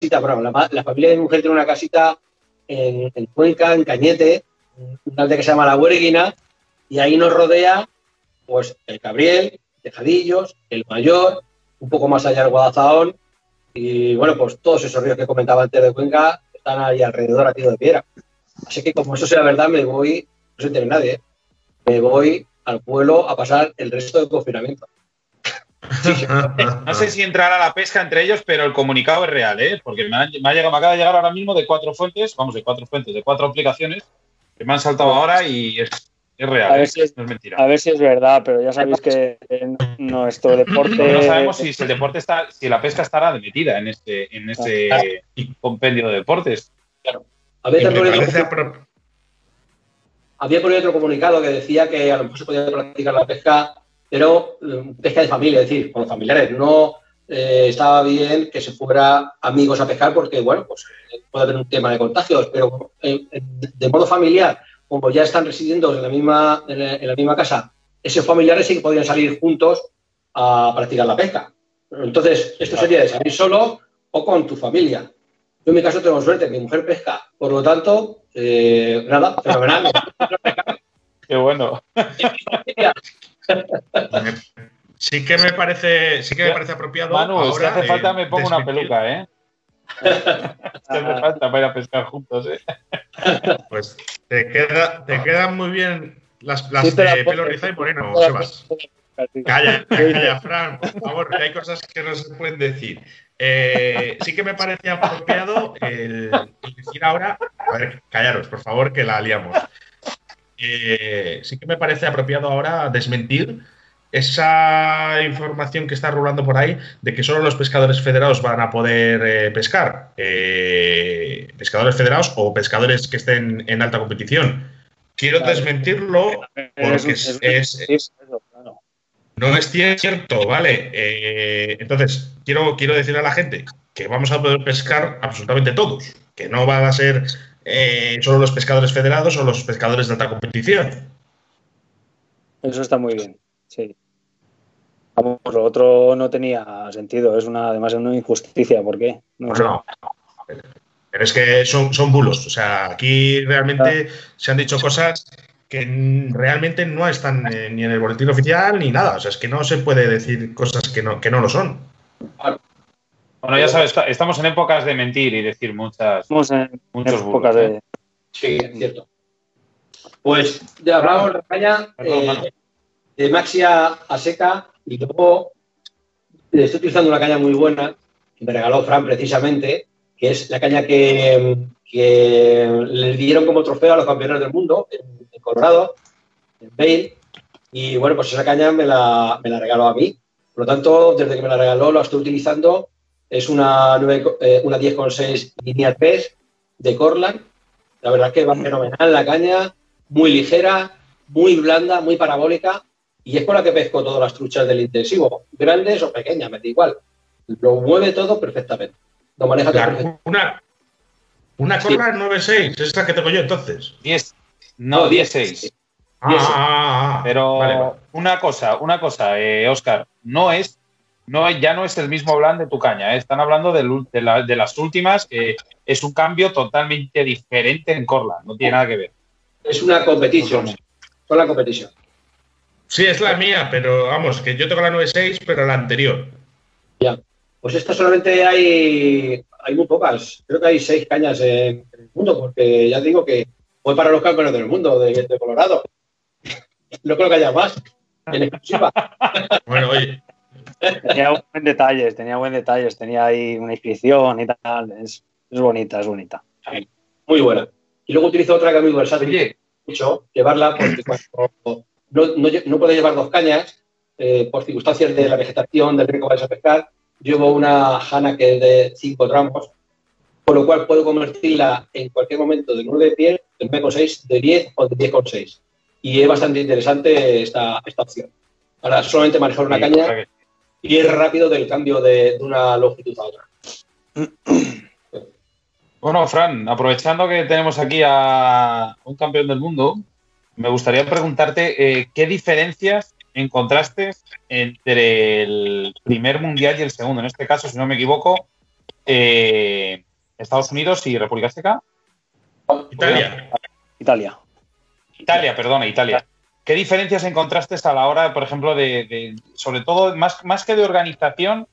casita, bueno, la, familia de mi mujer tiene una casita en, Cuenca, en Cañete, un aldea que se llama La Huerguina, y ahí nos rodea pues el Cabriel, Tejadillos, el Mayor, un poco más allá el Guadalajara, y bueno, pues todos esos ríos que comentaba antes de Cuenca están ahí alrededor aquí de piedra. Así que como eso sea verdad, me voy, no se entere nadie, ¿eh? me voy al pueblo a pasar el resto del confinamiento. No sé si entrará la pesca entre ellos, pero el comunicado es real, ¿eh? porque me, ha llegado, acaba de llegar ahora mismo de cuatro fuentes, vamos, de cuatro fuentes, de cuatro aplicaciones que me han saltado ahora y es, real, a ver ¿eh? si es, no es mentira. A ver si es verdad, pero ya sabéis que nuestro deporte. No, sabemos si, el deporte está, si la pesca estará metida en este, en este compendio de deportes. Claro. Había por otro comunicado que decía que a lo mejor se podía practicar la pesca pero eh, pesca de familia, es decir, con los familiares. No eh, estaba bien que se fuera amigos a pescar porque, bueno, pues eh, puede haber un tema de contagios, pero de modo familiar, como ya están residiendo en la misma, en la, misma casa, esos familiares sí que podrían salir juntos a practicar la pesca. Entonces, esto sería de salir solo o con tu familia. Yo en mi caso tengo suerte, mi mujer pesca, por lo tanto, nada, fenomenal. Qué bueno. Sí que me parece, sí que me parece apropiado. Manu, ahora, si hace falta me pongo una peluca, ¿eh? si hace falta para ir a pescar juntos, ¿eh? Pues te, queda, te quedan muy bien las, las de pelo rizado y moreno, Sebas. Calla, calla, Fran, por favor, que hay cosas que no se pueden decir. Eh, sí que me parece apropiado el, decir ahora, a ver, callaros, por favor, que la liamos. Eh, sí que me parece apropiado ahora desmentir esa información que está rulando por ahí de que solo los pescadores federados van a poder eh, pescar. Eh, pescadores federados o pescadores que estén en alta competición. Quiero desmentirlo porque es, no es cierto, ¿vale? entonces, quiero, quiero decirle a la gente que vamos a poder pescar absolutamente todos, que no va a ser eh, solo los pescadores federados o los pescadores de alta competición. Eso está muy bien, sí. lo otro no tenía sentido, es una, además es una injusticia, ¿por qué? No, no, Pero es que son, son bulos, o sea, aquí realmente se han dicho cosas que realmente no están ni en el boletín oficial ni nada, o sea, es que no se puede decir cosas que no, que no lo son. Bueno, ya sabes, estamos en épocas de mentir y decir muchas, estamos en muchos épocas de... ¿eh? Sí, es cierto. Pues ya hablamos de caña eh, de Maxia a seca y luego estoy utilizando una caña muy buena que me regaló Fran precisamente, que es la caña que, que le dieron como trofeo a los campeones del mundo en, Colorado, en Bale. Y bueno, pues esa caña me la, me la regaló a mí. Por lo tanto, desde que me la regaló, la estoy utilizando es una, 9, eh, una 10,6 línea 3 de Corland. La verdad que va fenomenal la caña, muy ligera, muy blanda, muy parabólica. Y es con la que pesco todas las truchas del intensivo, grandes o pequeñas, me da igual. Lo mueve todo perfectamente. Lo maneja todo perfectamente. Una, una Corland 9.6, es la que tengo yo entonces. 10. No, 10.6. Ah, ah, ah, Pero una cosa, una cosa, eh, Oscar, no es no, ya no es el mismo plan de tu caña. ¿eh? Están hablando de, las últimas, que es un cambio totalmente diferente en Corland, no tiene nada que ver. Es una competición, con la competición. Sí, es la mía, pero vamos, que yo tengo la 9.6, pero la anterior. Ya, pues esta solamente hay, hay muy pocas. Creo que hay seis cañas en, el mundo, porque ya digo que voy para los campeones del mundo de, de Colorado. no creo que haya más en exclusiva. bueno, oye, Tenía buen detalles, tenía buen detalles, tenía ahí una inscripción y tal. Es, bonita, es bonita. muy buena. Y luego utilizo otra que es muy versátil. Mucho, llevarla porque cuando no, no, puedo llevar dos cañas, eh, por circunstancias de la vegetación, del río que vais a pescar, llevo una jana que es de 5 tramos, por lo cual puedo convertirla en cualquier momento de 9 de piel, de 9,6, de 10 o de 10,6. Y es bastante interesante esta, esta opción. Para solamente manejar una caña y es rápido del cambio de, una longitud a otra. Bueno, Fran, aprovechando que tenemos aquí a un campeón del mundo, me gustaría preguntarte eh, qué diferencias encontraste entre el primer mundial y el segundo. En este caso, si no me equivoco, eh, Estados Unidos y República Checa. Italia. Italia. Italia, perdona, Italia. ¿Qué diferencias encontraste a la hora, por ejemplo, de, sobre todo, más, más que de organización,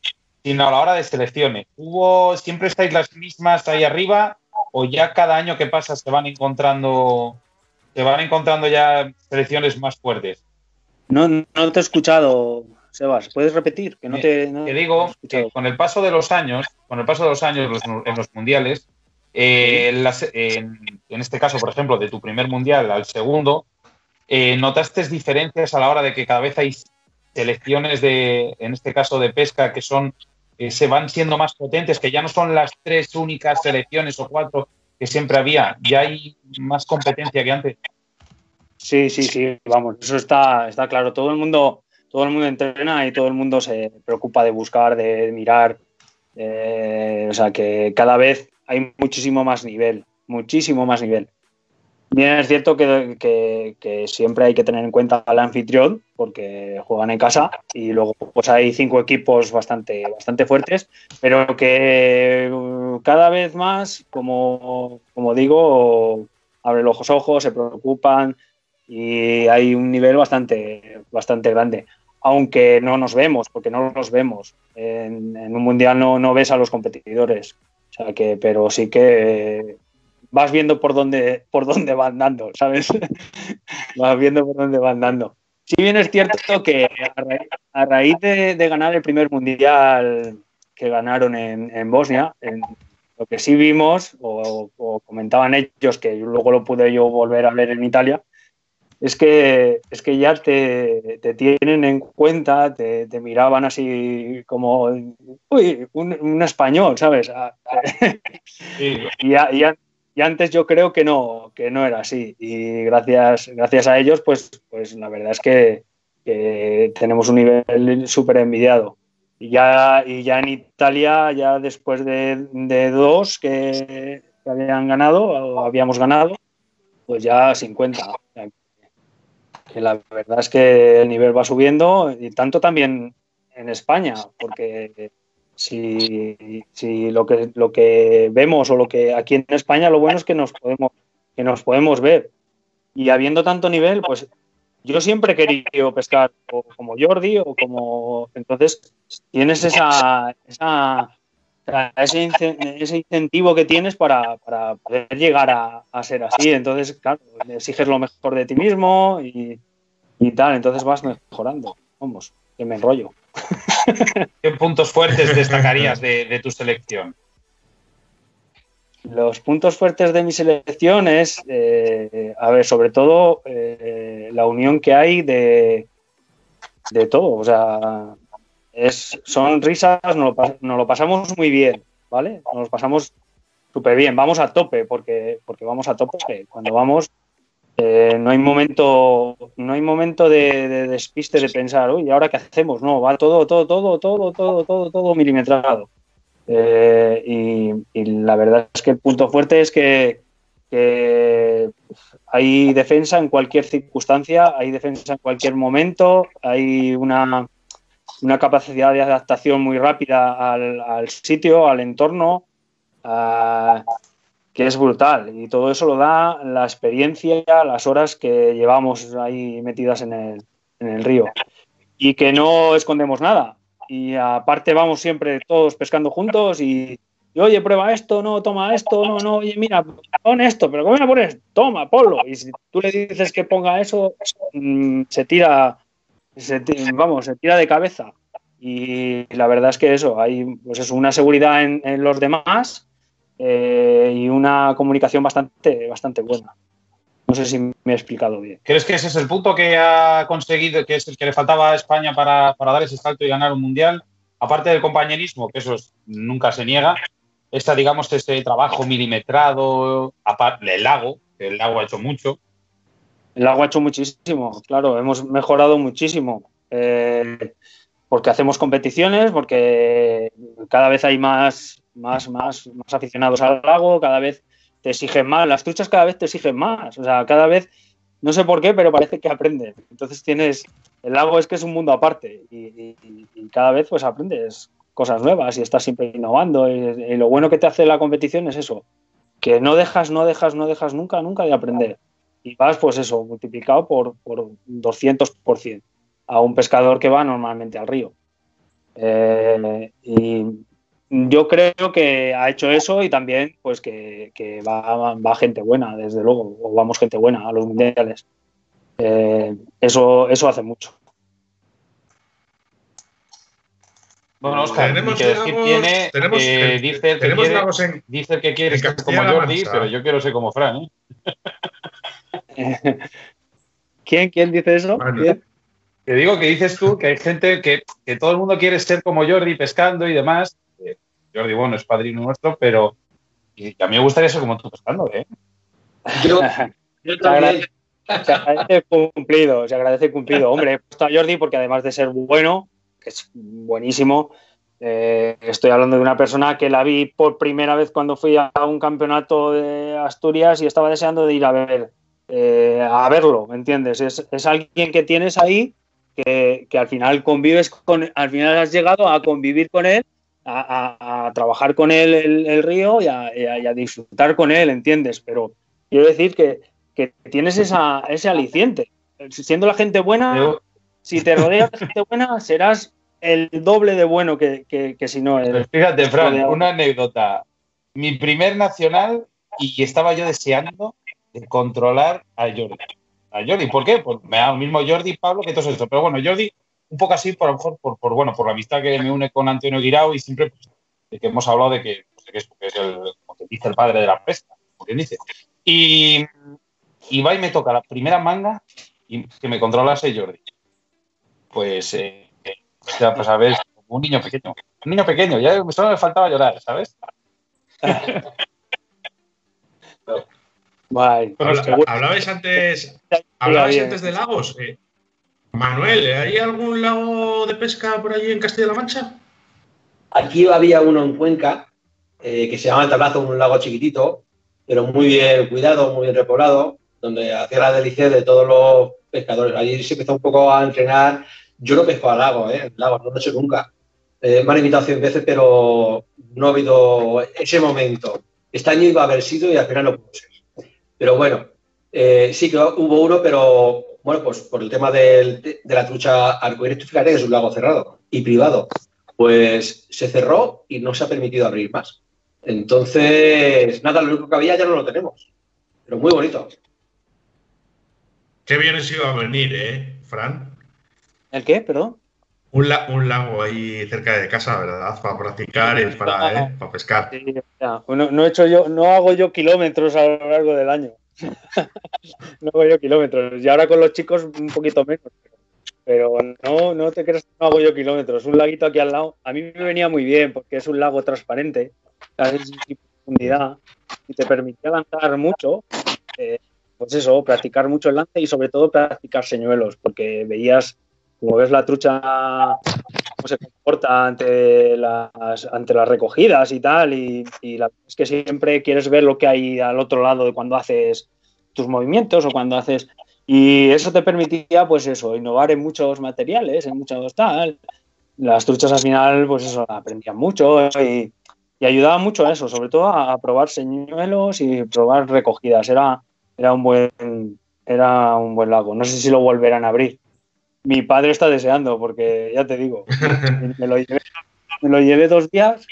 sino a la hora de selecciones? ¿Hubo, siempre estáis las mismas ahí arriba o ya cada año que pasa se van encontrando, se van encontrando ya selecciones más fuertes? No, no te he escuchado, Sebas. ¿Puedes repetir? Que no te, digo que con el paso de los años, con el paso de los años en los mundiales, eh, en, este caso, por ejemplo, de tu primer mundial al segundo, eh, ¿notaste diferencias a la hora de que cada vez hay selecciones de, en este caso de pesca, que son, se van siendo más potentes, que ya no son las tres únicas selecciones o cuatro que siempre había, ya hay más competencia que antes? Sí, sí, sí, vamos, eso está, está claro. Todo el mundo, todo el mundo entrena y todo el mundo se preocupa de buscar, de mirar. Eh, o sea que cada vez hay muchísimo más nivel, muchísimo más nivel. Bien, es cierto que, siempre hay que tener en cuenta al anfitrión, porque juegan en casa y luego pues hay cinco equipos bastante, bastante fuertes, pero que uh, cada vez más, como, como digo, abren los ojos, se preocupan y hay un nivel bastante, bastante grande. Aunque no nos vemos, porque no nos vemos. En, en un mundial no, no ves a los competidores. O sea que, pero sí que vas viendo por dónde, por dónde van dando, ¿sabes? vas viendo por dónde van dando. Si bien es cierto que a raíz, de, ganar el primer mundial que ganaron en, Bosnia, lo que sí vimos, o, comentaban ellos, que luego lo pude yo volver a ver en Italia, es que, es que ya te, tienen en cuenta, te, miraban así como, uy, un, español, ¿sabes? y, y antes yo creo que no, que no era así. Y gracias, gracias a ellos, pues, pues la verdad es que, tenemos un nivel súper envidiado. Y ya, y ya en Italia, ya después de, dos que, habían ganado, o habíamos ganado, pues ya 50. que la verdad es que el nivel va subiendo y tanto también en España, porque si, si lo, que, lo que vemos o lo que aquí en España, lo bueno es que nos podemos, que nos podemos ver. Y habiendo tanto nivel, pues yo siempre he querido pescar como Jordi o como... Entonces, tienes esa, esa ese, ese, incentivo que tienes para, para poder llegar a, a, ser así. Entonces, claro, exiges lo mejor de ti mismo y, y tal. Entonces vas mejorando. Vamos, que me enrollo. ¿Qué puntos fuertes destacarías de, tu selección? Los puntos fuertes de mi selección es, eh, a ver, sobre todo eh, la unión que hay de, de todo. O sea, es, son risas, nos lo, pasamos muy bien, ¿vale? Nos lo pasamos súper bien. Vamos a tope, porque, porque vamos a tope. Cuando vamos, eh, no hay momento, no hay momento de, despiste de pensar, uy, ¿ahora qué hacemos? No, va todo, todo, todo, todo, todo, todo, todo milimetrado. Eh, y, la verdad es que el punto fuerte es que, hay defensa en cualquier circunstancia, hay defensa en cualquier momento, hay una, una capacidad de adaptación muy rápida al, al sitio, al entorno. A, que es brutal. Y todo eso lo da la experiencia, las horas que llevamos ahí metidas en el, en el río. Y que no escondemos nada. Y aparte vamos siempre todos pescando juntos y, oye, prueba esto, no, toma esto, no, no, oye, mira, pon esto, pero ¿cómo me pones? Toma, ponlo. Y si tú le dices que ponga eso, mm, se tira, vamos, se tira de cabeza. Y la verdad es que eso, hay pues eso, una seguridad en los demás eh, y una comunicación bastante, bastante buena. No sé si me he explicado bien. ¿Crees que ese es el punto que ha conseguido, que es el que le faltaba a España para, dar ese salto y ganar un mundial? Aparte del compañerismo, que eso nunca se niega, está, digamos, este trabajo milimetrado, aparte, el lago, que el lago ha hecho mucho. El lago ha hecho muchísimo, claro, hemos mejorado muchísimo. Eh, porque hacemos competiciones, porque cada vez hay más más, más, más aficionados al lago, cada vez te exigen más, las truchas cada vez te exigen más, o sea, cada vez, no sé por qué, pero parece que aprenden. Entonces tienes, el lago es que es un mundo aparte y, cada vez pues aprendes cosas nuevas y estás siempre innovando. Y, lo bueno que te hace la competición es eso, que no dejas, no dejas, no dejas nunca, nunca de aprender. Y vas, pues eso, multiplicado por, por 200% a un pescador que va normalmente al río. Eh, yo creo que ha hecho eso y también pues que, va, gente buena, desde luego, o vamos gente buena a los mundiales. Eh, eso, eso hace mucho. Bueno, Oscar, tenemos que decir tiene, tenemos, eh, dice, el que quiere, en, dice que quiere ser como Jordi, pero yo quiero ser como Fran. ¿eh? ¿Quién, ¿Quién dice eso? Te digo que dices tú que hay gente que, que, todo el mundo quiere ser como Jordi pescando y demás. Jordi, bueno, es padrino nuestro, pero a mí me gustaría ser como tú pescando, ¿eh? Yo, yo también. Se agradece cumplido, se agradece cumplido. Hombre, he puesto a Jordi porque además de ser bueno, que es buenísimo, eh, estoy hablando de una persona que la vi por primera vez cuando fui a un campeonato de Asturias y estaba deseando de ir a ver, eh, a verlo, ¿me entiendes? Es, es, alguien que tienes ahí que, al final convives con, al final has llegado a convivir con él, a, trabajar con él el, río y a, disfrutar con él, ¿entiendes? Pero quiero decir que, tienes esa, ese aliciente. Siendo la gente buena, si te rodeas de gente buena, serás el doble de bueno que, si no. fíjate, Fran, una anécdota. Mi primer nacional y estaba yo deseando de controlar a Jordi a Jordi. ¿Por qué? Pues me da lo mismo Jordi y Pablo que todo eso. Pero bueno, Jordi, un poco así, por lo mejor, por, bueno, por la amistad que me une con Antonio Guirao y siempre pues, de que hemos hablado de que, pues, es, el, como dice, el padre de la pesca, como quien dice. Y, y va y me toca la primera manga y que me controlase Jordi. Pues, eh, ya, pues a ver, como un niño pequeño. Un niño pequeño, ya solo me faltaba llorar, ¿sabes? hablabais antes, hablabais antes de lagos. Eh, Manuel, ¿hay algún lago de pesca por allí en Castilla-La Mancha? Aquí había uno en Cuenca eh, que se llama el Tablazo, un lago chiquitito, pero muy bien cuidado, muy bien repoblado, donde hacía la delicia de todos los pescadores. Allí se empezó un poco a entrenar. Yo no pesco al lago, ¿eh? lago, no lo he hecho nunca. Eh, me han invitado 100 veces, pero no ha habido ese momento. Este año iba a haber sido y al final no pudo ser. Pero bueno, eh, sí que hubo uno, pero bueno, pues por el tema de la trucha arcoíris, tú fíjate que es un lago cerrado y privado. Pues se cerró y no se ha permitido abrir más. Entonces, nada, lo único que había ya no lo tenemos. Pero muy bonito. Qué bien se iba a venir, ¿eh, Fran? ¿El qué? Perdón. Un, lago ahí cerca de casa, ¿verdad? Para practicar y para, ¿eh? para pescar. no, he hecho yo, no hago yo kilómetros a lo largo del año. no hago yo kilómetros. Y ahora con los chicos un poquito menos. Pero no, no te creas que no hago yo kilómetros. Un laguito aquí al lado, a mí me venía muy bien porque es un lago transparente, profundidad y te permitía lanzar mucho. Eh, pues eso, practicar mucho el lance y sobre todo practicar señuelos, porque veías como ves la trucha se comporta ante las, ante las recogidas y tal, y, es que siempre quieres ver lo que hay al otro lado de cuando haces tus movimientos o cuando haces... Y eso te permitía, pues eso, innovar en muchos materiales, en muchos tal. Las truchas al final, pues eso, aprendían mucho y, y ayudaba mucho a eso, sobre todo a, probar señuelos y probar recogidas. Era, era, un buen, era un buen lago. No sé si lo volverán a abrir mi padre está deseando, porque ya te digo, me lo llevé, dos días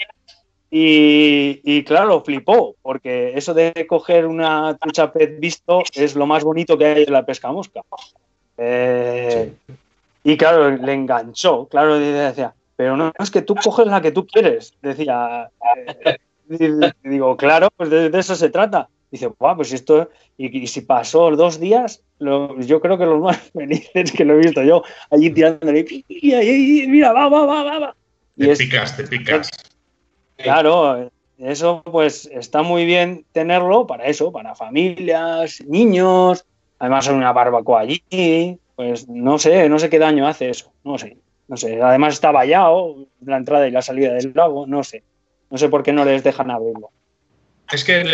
y, claro, flipó, porque eso de coger una trucha pez visto es lo más bonito que hay en la pesca mosca. Eh, y claro, le enganchó, claro, decía, pero no es que tú coges la que tú quieres, decía. Eh, digo, claro, pues de, eso se trata. Dice, guau, pues esto, y, si pasó dos días, yo creo que los más felices que lo he visto yo, allí tirándole, y, mira, va, va, va, va. te picas, te picas. Claro, eso pues está muy bien tenerlo para eso, para familias, niños, además hay una barbacoa allí, pues no sé, no sé qué daño hace eso, no sé, no sé. Además está vallado la entrada y la salida del lago, no sé, no sé por qué no les dejan abrirlo. Es que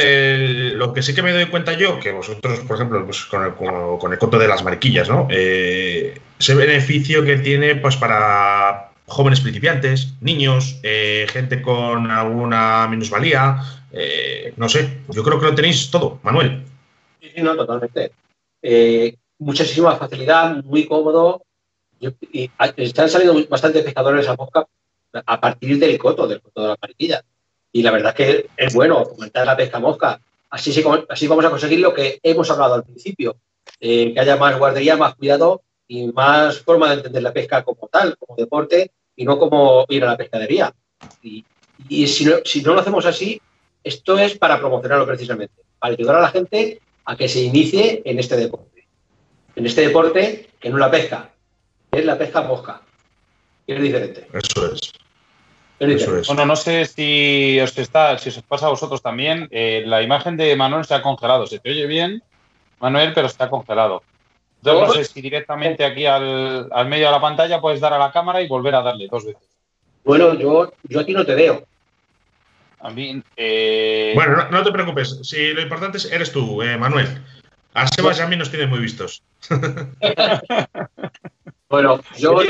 lo que sí que me doy cuenta yo, que vosotros, por ejemplo, pues con, el, con, el coto de las mariquillas, ¿no? Eh, ese beneficio que tiene, pues para jóvenes principiantes, niños, eh, gente con alguna minusvalía, eh, no sé, yo creo que lo tenéis todo, Manuel. Sí, no, totalmente. Muchísima facilidad, muy cómodo. y están saliendo bastante pescadores a mosca a partir del coto, del coto de la mariquilla. Y la verdad es que es bueno fomentar la pesca mosca. Así, así vamos a conseguir lo que hemos hablado al principio, que haya más guardería, más cuidado y más forma de entender la pesca como tal, como deporte y no como ir a la pescadería. Y, si, no, si no lo hacemos así, esto es para promocionarlo precisamente, para ayudar a la gente a que se inicie en este deporte. En este deporte que no es la pesca, es la pesca mosca. Y es diferente. Eso es. Bueno, no sé si os está, si os pasa a vosotros también. Eh, la imagen de Manuel se ha congelado. Se te oye bien, Manuel, pero está congelado. Yo no sé si directamente aquí al, medio de la pantalla puedes dar a la cámara y volver a darle dos veces. Bueno, yo, yo aquí no te veo. A mí. Eh, bueno, no, te preocupes. Si lo importante es, eres tú, eh, Manuel. A Sebas y a mí nos tienes muy vistos. bueno, yo,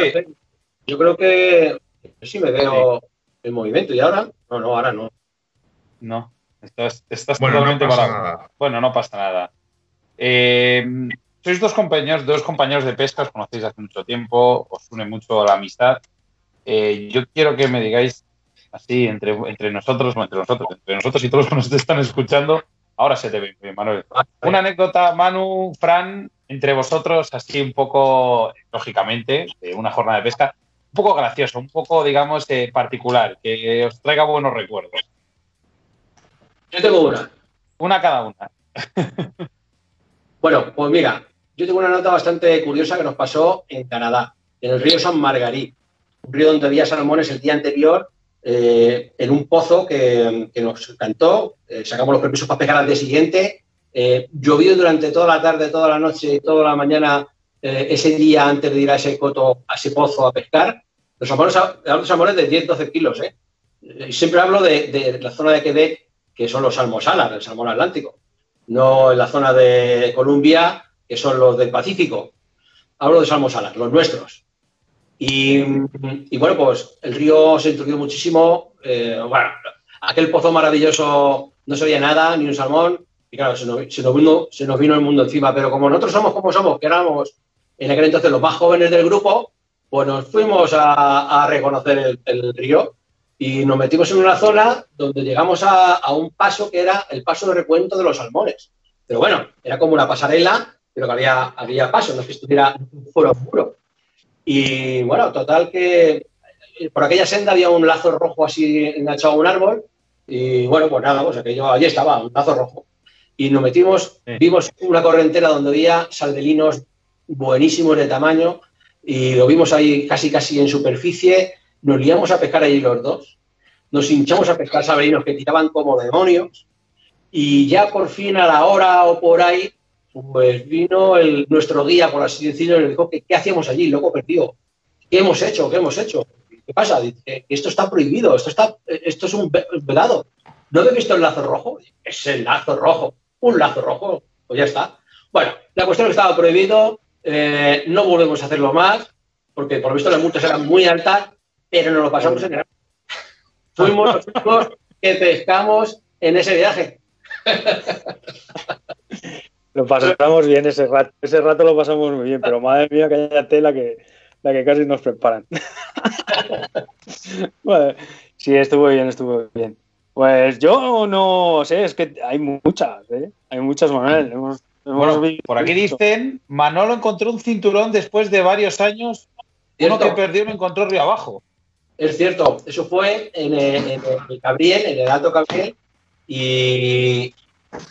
yo creo que sí me veo en movimiento. ¿Y ahora? No, no, ahora no. No, estás, estás bueno, totalmente no Bueno, no pasa nada. Eh, sois dos compañeros, dos compañeros de pesca, os conocéis hace mucho tiempo, os une mucho la amistad. Eh, yo quiero que me digáis así entre, entre nosotros, entre nosotros, entre nosotros y todos los que nos están escuchando, ahora se te ve bien, Manuel. Una anécdota, Manu, Fran, entre vosotros, así un poco, lógicamente, de una jornada de pesca, un poco gracioso, un poco, digamos, eh, particular, que os traiga buenos recuerdos. Yo tengo una. Una cada una. bueno, pues mira, yo tengo una nota bastante curiosa que nos pasó en Canadá, en el río San Margarí, un río donde había salmones el día anterior, eh, en un pozo que, nos cantó, eh, sacamos los permisos para pescar al día siguiente, llovió durante toda la tarde, toda la noche y toda la mañana ese día antes de ir a ese coto, a ese pozo a pescar. Los salmones, los salmones de 10-12 kilos, ¿eh? Siempre hablo de, la zona de Quebec, que son los salmosalas, el salmón atlántico, no en la zona de Columbia, que son los del Pacífico. Hablo de salmosalas, los nuestros. Y, bueno, pues el río se introdujo muchísimo. Eh, bueno, aquel pozo maravilloso no se veía nada, ni un salmón. Y claro, se nos, vino, el mundo encima. Pero como nosotros somos como somos, que éramos en aquel entonces los más jóvenes del grupo, pues nos fuimos a, reconocer el, río y nos metimos en una zona donde llegamos a, a, un paso que era el paso de recuento de los salmones. Pero bueno, era como una pasarela pero que había, había paso, no es que estuviera foro puro. Y bueno, total que eh, por aquella senda había un lazo rojo así enganchado a un árbol y bueno, pues nada, pues aquello, allí estaba, un lazo rojo. Y nos metimos, vimos una correntera donde había saldelinos buenísimos de tamaño y lo vimos ahí casi casi en superficie, nos liamos a pescar allí los dos, nos hinchamos a pescar saldelinos que tiraban como demonios y ya por fin a la hora o por ahí pues vino el, nuestro guía, por así decirlo, y le dijo que qué hacíamos allí, loco perdido. ¿Qué hemos hecho? ¿Qué hemos hecho? ¿Qué pasa? Esto está prohibido, esto, está, esto es un velado. ¿No habéis visto el lazo rojo? Es el lazo rojo. Un lazo rojo. Pues ya está. Bueno, la cuestión es que estaba prohibido, eh, no volvemos a hacerlo más, porque por lo visto las multas eran muy altas, pero nos lo pasamos en el... Fuimos los únicos que pescamos en ese viaje. Lo pasamos bien ese rato. Ese rato lo pasamos muy bien, pero madre mía, que haya tela que, la que casi nos preparan. sí, estuvo bien, estuvo bien. Pues yo no sé, es que hay muchas, ¿eh? Hay muchas, Manuel. Por aquí dicen, Manolo encontró un cinturón después de varios años. Uno que perdió lo encontró río abajo. Es cierto, eso fue en el, en el Cabriel, en el Alto Cabriel, y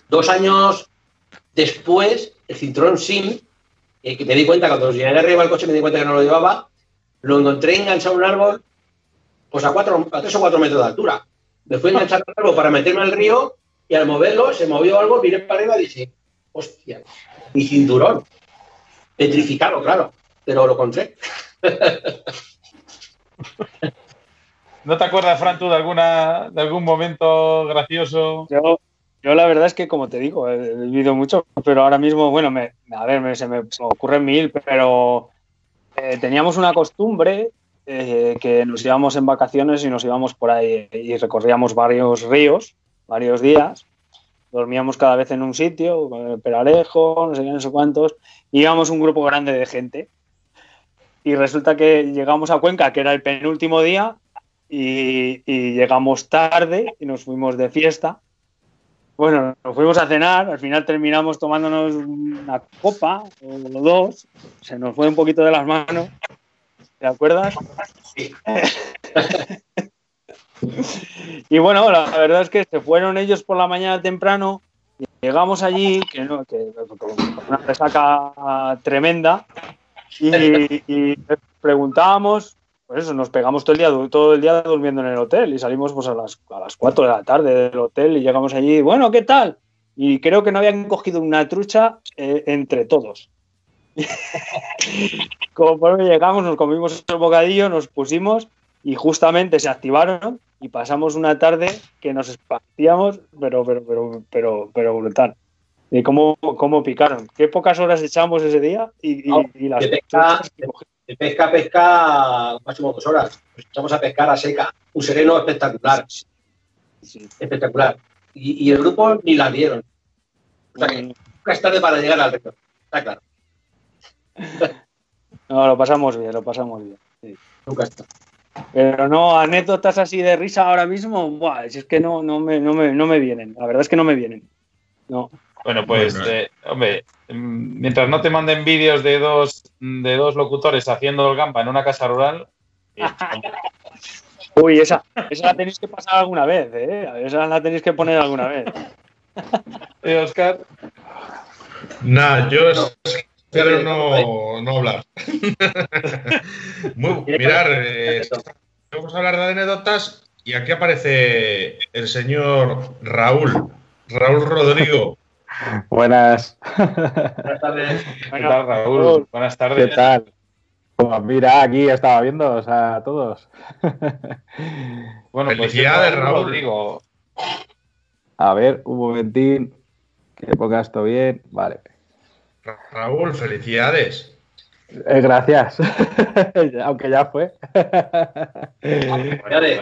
dos años Después, el cinturón SIM, eh, que me di cuenta, cuando llegué arriba del coche me di cuenta que no lo llevaba, lo encontré enganchado a un árbol, pues a, cuatro, a tres o cuatro metros de altura. Me fui a enganchar al árbol para meterme al río y al moverlo se movió algo, miré para arriba y dije, hostia, mi cinturón. Petrificado, claro, pero lo encontré. ¿No te acuerdas, Fran, tú de, alguna, de algún momento gracioso? Yo, yo la verdad es que, como te digo, he vivido mucho, pero ahora mismo, bueno, a ver, se, me, ocurre mil, pero eh, teníamos una costumbre, eh, que nos íbamos en vacaciones y nos íbamos por ahí y recorríamos varios ríos, varios días. Dormíamos cada vez en un sitio, el Peralejo, no sé qué, no sé cuántos. íbamos un grupo grande de gente. Y resulta que llegamos a Cuenca, que era el penúltimo día, y, y llegamos tarde y nos fuimos de fiesta. Bueno, nos fuimos a cenar, al final terminamos tomándonos una copa o dos, se nos fue un poquito de las manos ¿Te acuerdas? Sí. y bueno, la verdad es que se fueron ellos por la mañana temprano. Y llegamos allí, que, no, que con una resaca tremenda, y, preguntábamos, pues eso, nos pegamos todo el día, todo el día durmiendo en el hotel y salimos pues a las, a las 4 de la tarde del hotel y llegamos allí, bueno, ¿qué tal? Y creo que no habían cogido una trucha eh, entre todos. Conforme llegamos, nos comimos el bocadillo, nos pusimos y justamente se activaron y pasamos una tarde que nos esparcíamos, pero, pero, pero, pero, pero brutal. Y cómo, cómo picaron. Qué pocas horas echamos ese día y, las de pesca, de, pesca, pesca, máximo dos horas. echamos a pescar a seca. Un sereno espectacular. Espectacular. Y, el grupo ni la dieron. O sea que nunca es tarde para llegar al reto. Está claro. No, lo pasamos bien, lo pasamos bien. Pero no, anécdotas así de risa ahora mismo, buah, es que no, no, me, no, me, vienen. La verdad es que no me vienen. No. Bueno, pues, eh, hombre, mientras no te manden vídeos de dos, de dos locutores haciendo el gamba en una casa rural. Eh, Uy, esa, esa la tenéis que pasar alguna vez, ¿eh? Esa la tenéis que poner alguna vez. ¿Y Oscar? Nada, yo pero no, no hablar. mirar, eh, vamos a hablar de anécdotas y aquí aparece el señor Raúl, Raúl Rodrigo. Buenas. Buenas tardes. ¿Qué tal, Raúl? Buenas tardes. ¿Qué tal? Pues mira, aquí estaba viendo a todos. bueno, pues Felicidades, Raúl. Rodrigo. A ver, un momentín. Que ponga esto bien. Vale. Raúl, felicidades. Eh, gracias. Aunque ya fue.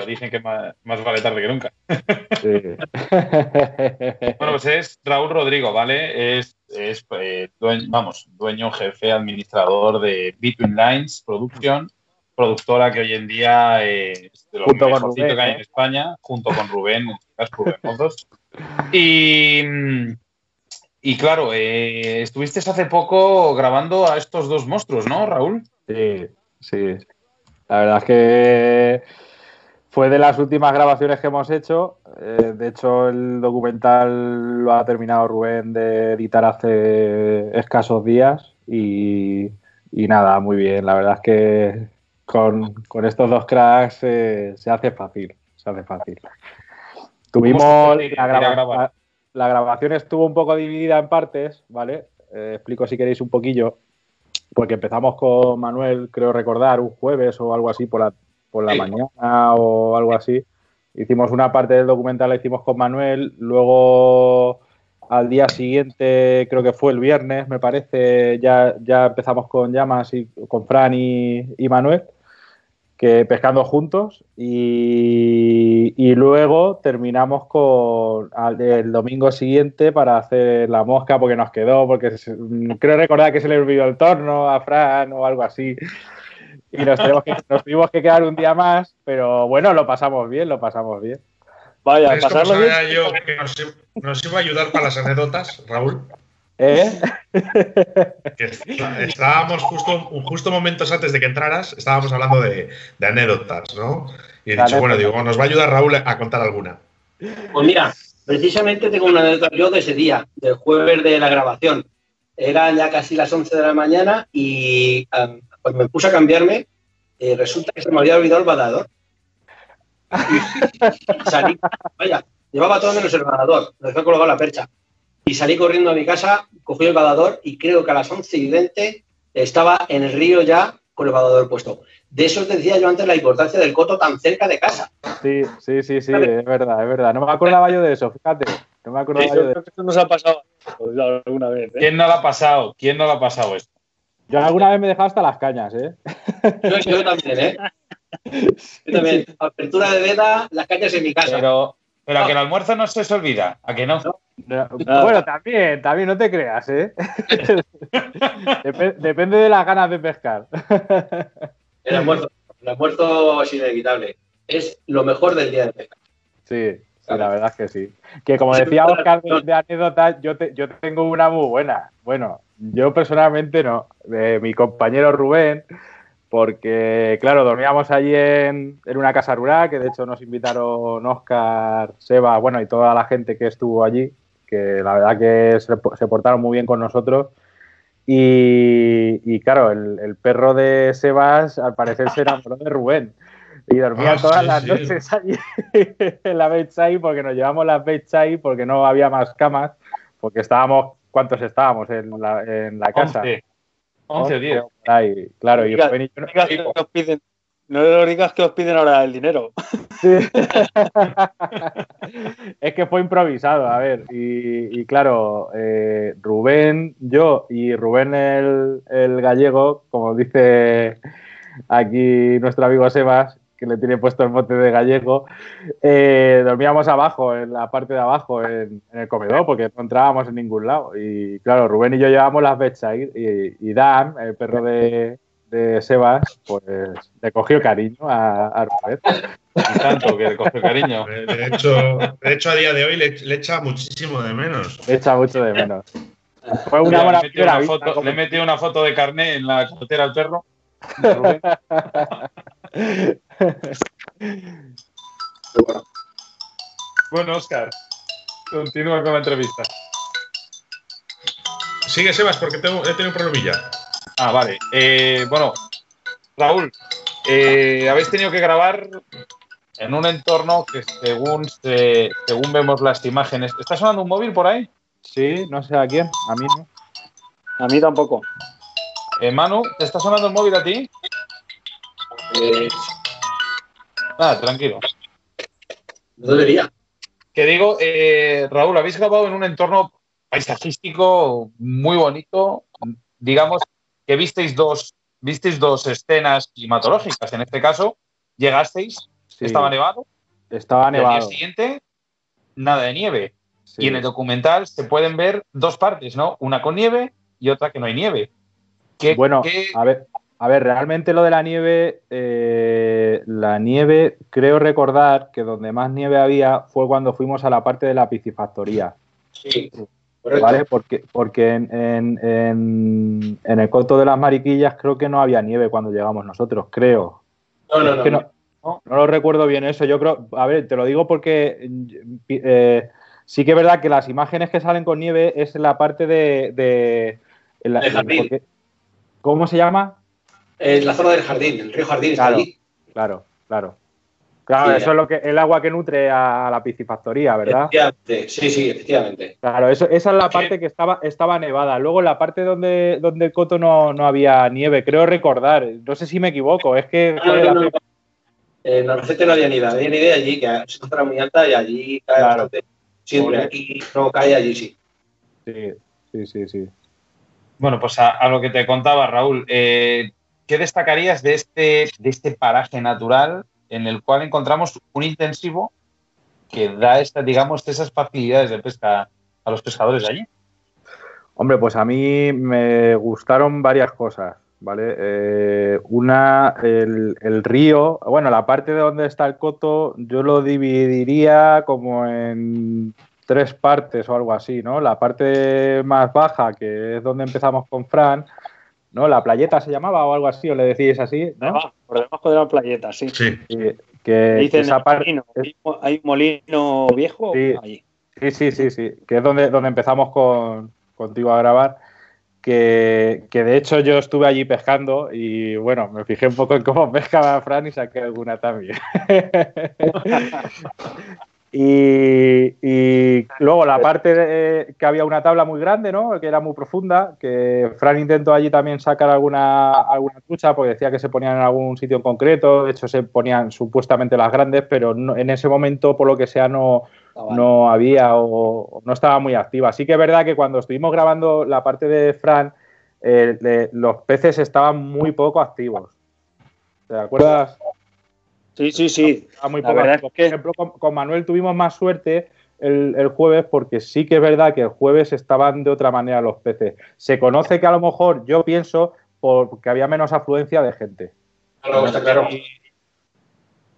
dicen que más, vale tarde que nunca. bueno, pues es Raúl Rodrigo, ¿vale? Es, eh, dueño, vamos, dueño, jefe, administrador de Between Lines Production, productora que hoy en día es de lo mejorcito que hay en España, junto con Rubén, en este caso Rubén Mozos. Y y claro, eh, estuviste hace poco grabando a estos dos monstruos, ¿no, Raúl? Sí, sí. La verdad es que fue de las últimas grabaciones que hemos hecho. Eh, de hecho, el documental lo ha terminado Rubén de editar hace escasos días y, nada, muy bien. La verdad es que con, estos dos cracks eh, se hace fácil. Se hace fácil. Tuvimos la, grabación la grabación estuvo un poco dividida en partes, ¿vale? Eh, explico si queréis un poquillo, porque empezamos con Manuel, creo recordar, un jueves o algo así por la, por la mañana o algo así. Hicimos una parte del documental, la hicimos con Manuel, luego al día siguiente, creo que fue el viernes, me parece, ya, ya empezamos con Llamas y con Fran y, y Manuel que pescando juntos y, luego terminamos con el domingo siguiente para hacer la mosca porque nos quedó, porque creo recordar que se le olvidó el torno a Fran o algo así y nos, que, nos tuvimos que quedar un día más, pero bueno, lo pasamos bien, lo pasamos bien. Vaya, pasarlo bien. Yo que nos, nos iba a ayudar para las anécdotas, Raúl. ¿Eh? estábamos justo, justo momentos antes de que entraras, estábamos hablando de, anécdotas, ¿no? Y he dicho, bueno, digo, nos va a ayudar Raúl a contar alguna. Pues mira, precisamente tengo una anécdota yo de ese día, del jueves de la grabación. Eran ya casi las 11 de la mañana y cuando pues me puse a cambiarme, eh, resulta que se me había olvidado el badador. salí, vaya, llevaba todo menos el badador, lo dejé colgado la percha y salí corriendo a mi casa, cogí el badador y creo que a las 11 y 20 estaba en el río ya con el badador puesto. De eso os decía yo antes la importancia del coto tan cerca de casa. Sí, sí, sí, sí, es verdad, es verdad. No me acordaba yo de eso, fíjate. No me acordaba yo de eso. Nos ha pasado alguna vez. ¿eh? ¿Quién no lo ha pasado? ¿Quién no lo ha pasado esto? Yo alguna vez me he dejado hasta las cañas, ¿eh? Yo, yo también, ¿eh? Yo también, apertura de veda, las cañas en mi casa. Pero, pero a que el almuerzo no se os olvida, ¿a que no? Bueno, también, también no te creas, ¿eh? depende de las ganas de pescar. el almuerzo, el almuerzo es inevitable. Es lo mejor del día de pesca. Sí, la verdad es que sí. Que como decía Oscar de, anécdotas, yo, yo tengo una muy buena. Bueno, yo personalmente no. De mi compañero Rubén, porque, claro, dormíamos allí en, una casa rural, que de hecho nos invitaron Oscar, Seba, bueno, y toda la gente que estuvo allí, que la verdad que se, portaron muy bien con nosotros. Y, claro, el, perro de Sebas al parecer se enamoró de Rubén. Y dormía ah, todas las noches allí en la bedside porque nos llevamos las bedside porque no había más camas, porque estábamos, ¿cuántos estábamos en la, en la casa? 11 o 10. claro, y, no le digas que os piden ahora el dinero. es que fue improvisado, a ver. Y, claro, eh, Rubén, yo y Rubén el, el, gallego, como dice aquí nuestro amigo Sebas, que le tiene puesto el mote de gallego, eh, dormíamos abajo, en la parte de abajo, en, el comedor, porque no entrábamos en ningún lado. Y claro, Rubén y yo llevábamos las bechas y, y Dan, el perro de, de Sebas, pues le cogió cariño a, a Rubén. Y tanto que le cogió cariño. De hecho, de hecho a día de hoy le, echa muchísimo de menos. Le echa mucho de menos. Fue una buena le, una foto, le metí una foto de carne en la cartera al perro. bueno, Oscar, continúa con la entrevista. Sigue, Sebas, porque tengo, he tenido un problemilla. Ah, vale. Eh, bueno, Raúl, eh, habéis tenido que grabar en un entorno que según, según vemos las imágenes... ¿Está sonando un móvil por ahí? Sí, no sé a quién, a mí no. A mí tampoco. Eh, Manu, ¿te está sonando el móvil a ti? Eh... Ah, tranquilo. No debería. Que digo, eh, Raúl, habéis grabado en un entorno paisajístico muy bonito, digamos, que visteis dos, visteis dos escenas climatológicas. En este caso, llegasteis, estaba nevado. Estaba nevado. Y al día siguiente, nada de nieve. Y en el documental se pueden ver dos partes, ¿no? Una con nieve y otra que no hay nieve. bueno, a ver, a ver, realmente lo de la nieve, eh, la nieve, creo recordar que donde más nieve había fue cuando fuimos a la parte de la piscifactoría. Sí. ¿Vale? Porque, porque en, el coto de las mariquillas creo que no había nieve cuando llegamos nosotros, creo. No, no, no, no, lo recuerdo bien eso. Yo creo, a ver, te lo digo porque eh, sí que es verdad que las imágenes que salen con nieve es en la parte de. ¿Cómo se llama? Es la zona del jardín, el río Jardín está allí. Claro, claro. Claro, eso es lo que el agua que nutre a la piscifactoría, ¿verdad? Sí, sí, efectivamente. Claro, eso, esa es la parte que estaba, estaba nevada. Luego la parte donde, donde el coto no, había nieve, creo recordar. No sé si me equivoco, es que. No, no, no, En la receta no había nieve, había nieve allí, que es una zona muy alta y allí cae bastante. Siempre aquí no cae, allí sí. Sí, sí, sí, sí. Bueno, pues a, lo que te contaba, Raúl, eh, ¿qué destacarías de este, de este paraje natural en el cual encontramos un intensivo que da esta, digamos, esas facilidades de pesca a los pescadores allí. Hombre, pues a mí me gustaron varias cosas, ¿vale? Eh, una, el, río, bueno, la parte de donde está el coto, yo lo dividiría como en tres partes o algo así, ¿no? La parte más baja, que es donde empezamos con Fran, ¿no? La playeta se llamaba o algo así, o le decís así, ¿no? por debajo de la playeta, sí. Sí. que esa parte ¿Hay un molino viejo sí, Sí, sí, sí, que es donde, donde empezamos con, contigo a grabar. Que, que, de hecho yo estuve allí pescando y bueno, me fijé un poco en cómo pescaba Fran y saqué alguna también. Y, luego la parte de, que había una tabla muy grande, ¿no? Que era muy profunda, que Fran intentó allí también sacar alguna, alguna trucha porque decía que se ponían en algún sitio en concreto, de hecho se ponían supuestamente las grandes, pero en ese momento, por lo que sea, no, no había o, no estaba muy activa. Sí que es verdad que cuando estuvimos grabando la parte de Fran, eh, los peces estaban muy poco activos. ¿Te acuerdas? Sí, sí, sí. muy Por ejemplo, con, Manuel tuvimos más suerte el, jueves porque sí que es verdad que el jueves estaban de otra manera los peces. Se conoce que a lo mejor yo pienso porque había menos afluencia de gente. Claro, está claro.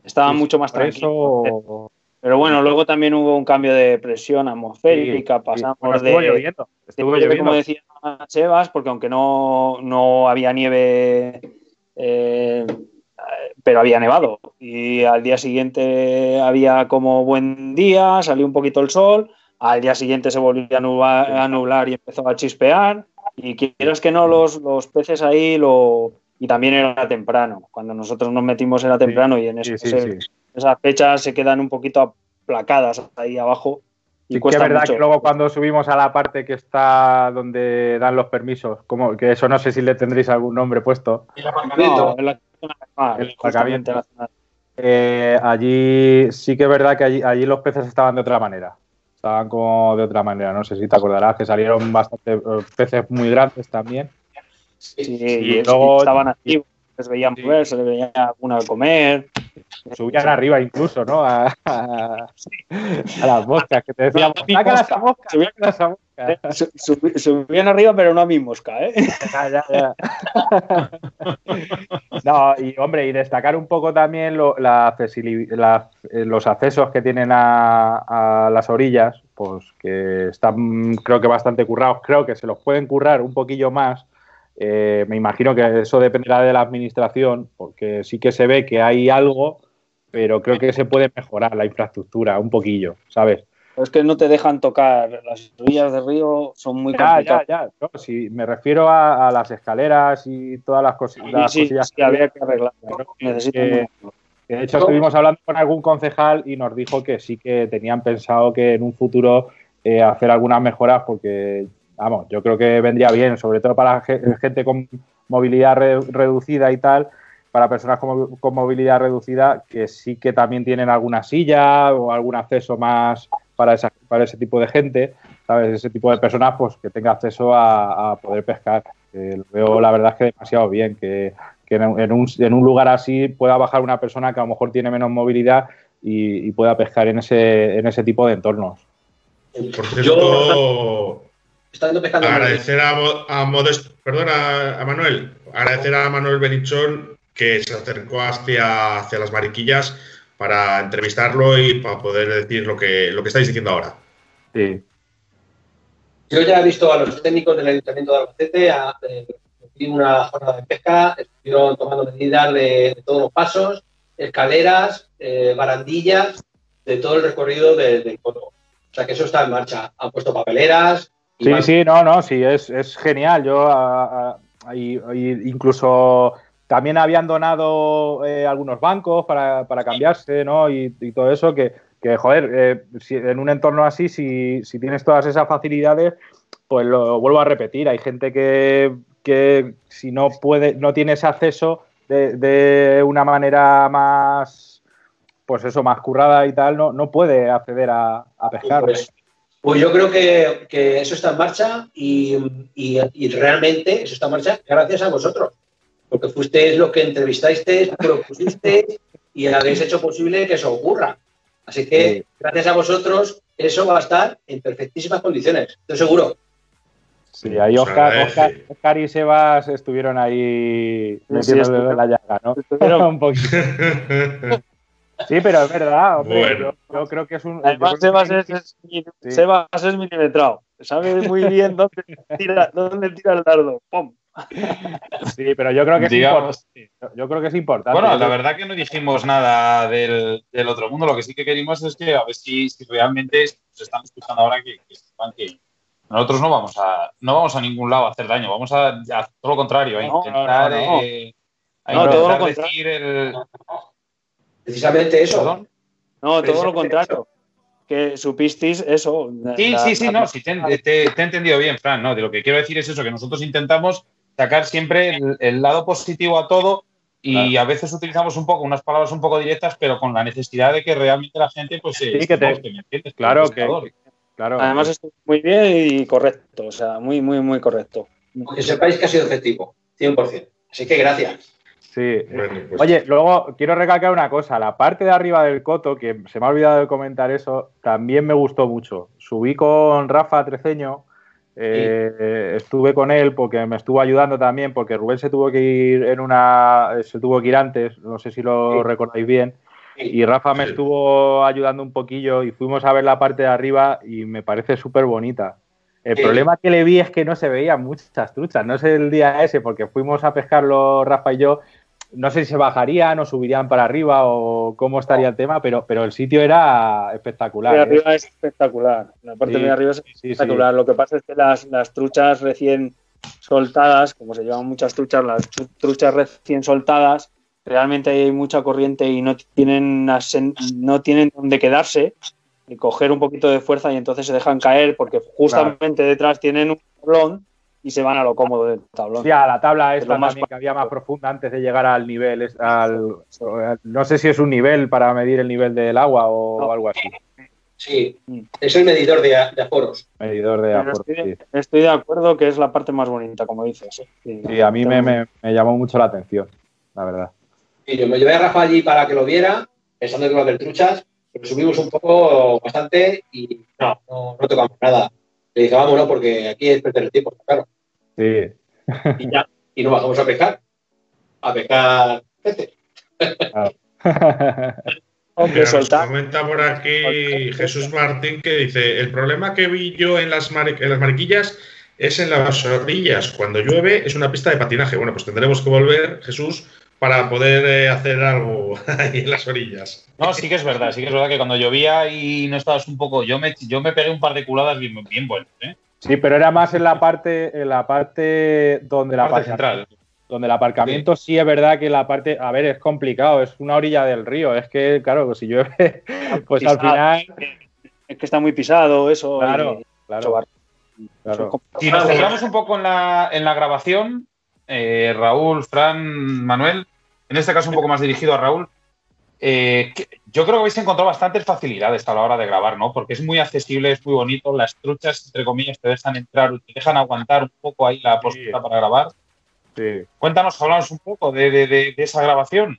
Estaban mucho más tranquilos. Pero bueno, luego también hubo un cambio de presión atmosférica, pasamos de... Lloviendo, estuvo lloviendo. Como decía Sebas, porque aunque no, no había nieve, eh, pero había nevado. Y al día siguiente había como buen día, salió un poquito el sol, al día siguiente se volvió a nublar, y empezó a chispear. Y quieras que no, los, los peces ahí lo... Y también era temprano. Cuando nosotros nos metimos era temprano y en eso esas fechas se quedan un poquito aplacadas ahí abajo. Y que es verdad que luego cuando subimos a la parte que está donde dan los permisos, como que eso no sé si le tendréis algún nombre puesto. El aparcamiento. el aparcamiento. Eh, allí sí que es verdad que allí, allí, los peces estaban de otra manera. Estaban como de otra manera. No sé si te acordarás que salieron bastante eh, peces muy grandes también. Sí, y, luego estaban activos les veían mover, se les veía alguna comer. Subían arriba incluso, ¿no? A, las moscas, que te decían, moscas, subían arriba, pero no a mi mosca, ¿eh? Ya, ya, ya. no, y hombre, y destacar un poco también lo, la, la, eh, los accesos que tienen a, a las orillas, pues que están creo que bastante currados, creo que se los pueden currar un poquillo más eh, me imagino que eso dependerá de la administración, porque sí que se ve que hay algo, pero creo que se puede mejorar la infraestructura un poquillo, ¿sabes? es que no te dejan tocar, las orillas del río son muy ya, Ya, ya, si me refiero a, las escaleras y todas las, cosillas que había que arreglar. de hecho, estuvimos hablando con algún concejal y nos dijo que sí que tenían pensado que en un futuro eh, hacer algunas mejoras porque vamos, yo creo que vendría bien, sobre todo para gente con movilidad reducida y tal, para personas con, movilidad reducida que sí que también tienen alguna silla o algún acceso más para, para ese tipo de gente, ¿sabes? Ese tipo de personas, pues que tenga acceso a, poder pescar. lo veo, la verdad, es que demasiado bien, que, en, un, lugar así pueda bajar una persona que a lo mejor tiene menos movilidad y, pueda pescar en ese, en ese tipo de entornos. Por cierto, Agradecer a, a perdona, a Manuel, agradecer a Manuel Benichón que se acercó hacia, hacia las mariquillas para entrevistarlo y para poder decir lo que, lo que estáis diciendo ahora. Sí. Yo ya he visto a los técnicos del Ayuntamiento de Albacete, a, eh, una jornada de pesca, estuvieron tomando medidas de, todos los pasos, escaleras, eh, barandillas, de todo el recorrido del coto. O sea que eso está en marcha. Han puesto papeleras, Sí, sí, no, no, sí, es, es genial. Yo incluso también habían donado eh, algunos bancos para, para cambiarse, ¿no? Y, todo eso, que, que joder, eh, si, en un entorno así, si, si, tienes todas esas facilidades, pues lo vuelvo a repetir, hay gente que, que si no puede, no tienes acceso de, de, una manera más, pues eso, más currada y tal, no, no puede acceder a, a pescar. Pues, pues yo creo que, eso está en marcha y, realmente eso está en marcha gracias a vosotros, porque fuisteis los que entrevistasteis, propusisteis y habéis hecho posible que eso ocurra. Así que gracias a vosotros eso va a estar en perfectísimas condiciones, estoy seguro. Sí, ahí Oscar, y Sebas estuvieron ahí metiendo la llaga, ¿no? un poquito. Sí, pero es verdad, hombre. Yo, creo que es un. Además, Sebas es, Sebas es milimetrado. Sabe muy bien dónde tira, dónde tira el dardo. ¡Pum! Sí, pero yo creo que es importante. Yo creo que es importante. Bueno, la verdad que no dijimos nada del, del otro mundo. Lo que sí que queríamos es que a ver si, si realmente se están escuchando ahora que, que, nosotros no vamos a no vamos a ningún lado a hacer daño. Vamos a, a todo lo contrario, a intentar, eh, a intentar decir el Precisamente eso. No, todo lo contrario. Que supisteis eso. Sí, sí, sí, no, sí, te, he entendido bien, Fran, no, de lo que quiero decir es eso, que nosotros intentamos sacar siempre el, lado positivo a todo y a veces utilizamos un poco unas palabras un poco directas, pero con la necesidad de que realmente la gente pues sí, que, te, entiendes, claro que, claro. Además estoy muy bien y correcto, o sea, muy muy muy correcto. Que sepáis que ha sido efectivo, 100%. Así que gracias. Sí. Pues Oye, luego quiero recalcar una cosa. La parte de arriba del coto, que se me ha olvidado de comentar eso, también me gustó mucho. Subí con Rafa Treceño, eh, estuve con él porque me estuvo ayudando también, porque Rubén se tuvo que ir en una, se tuvo que ir antes, no sé si lo recordáis bien. Y Rafa me estuvo ayudando un poquillo y fuimos a ver la parte de arriba y me parece súper bonita. El problema que le vi es que no se veían muchas truchas. No sé el día ese, porque fuimos a pescarlo Rafa y yo, no sé si se bajarían o subirían para arriba o cómo estaría el tema, pero, pero el sitio era espectacular. La arriba ¿eh? es espectacular. La parte de arriba es espectacular. Lo que pasa es que las, las, truchas recién soltadas, como se llaman muchas truchas, las truchas recién soltadas, realmente hay mucha corriente y no tienen, no tienen donde quedarse y coger un poquito de fuerza y entonces se dejan caer porque justamente detrás tienen un tablón y se van a lo cómodo del tablón. Sí, a la tabla esta más que había más profunda antes de llegar al nivel, al, no sé si es un nivel para medir el nivel del agua o algo así. Sí, es el medidor de, aforos. Medidor de aforos, estoy, de acuerdo que es la parte más bonita, como dices. Sí, a mí me, llamó mucho la atención, la verdad. Y yo me llevé a Rafa allí para que lo viera, pensando que iba a haber truchas, pero subimos un poco bastante y no, no, no tocamos nada. Le dije, vámonos, porque aquí es perder el tiempo, claro. Sí. Y ya, y nos bajamos a pescar. A pescar este. Aunque soltar. Comenta por aquí Jesús Martín que dice: El problema que vi yo en las, en las mariquillas es en las orillas. Cuando llueve es una pista de patinaje. Bueno, pues tendremos que volver, Jesús, para poder eh, hacer algo ahí en las orillas. No, sí que es verdad, sí que es verdad que cuando llovía y no estabas un poco, yo me, yo me pegué un par de culadas bien, bien buenas, ¿eh? Sí, pero era más en la parte, en la parte donde la, parte central. Donde el aparcamiento sí. es verdad que la parte, a ver, es complicado, es una orilla del río, es que, claro, si llueve, pues al final... Es que está muy pisado eso. Claro, claro. Si nos centramos un poco en la, en la grabación, eh, Raúl, Fran, Manuel, en este caso un poco más dirigido a Raúl, eh, yo creo que habéis encontrado bastantes facilidades a la hora de grabar, ¿no? Porque es muy accesible, es muy bonito, las truchas, entre comillas, te dejan entrar, te dejan aguantar un poco ahí la postura para grabar. Sí. Cuéntanos, hablamos un poco de, esa grabación.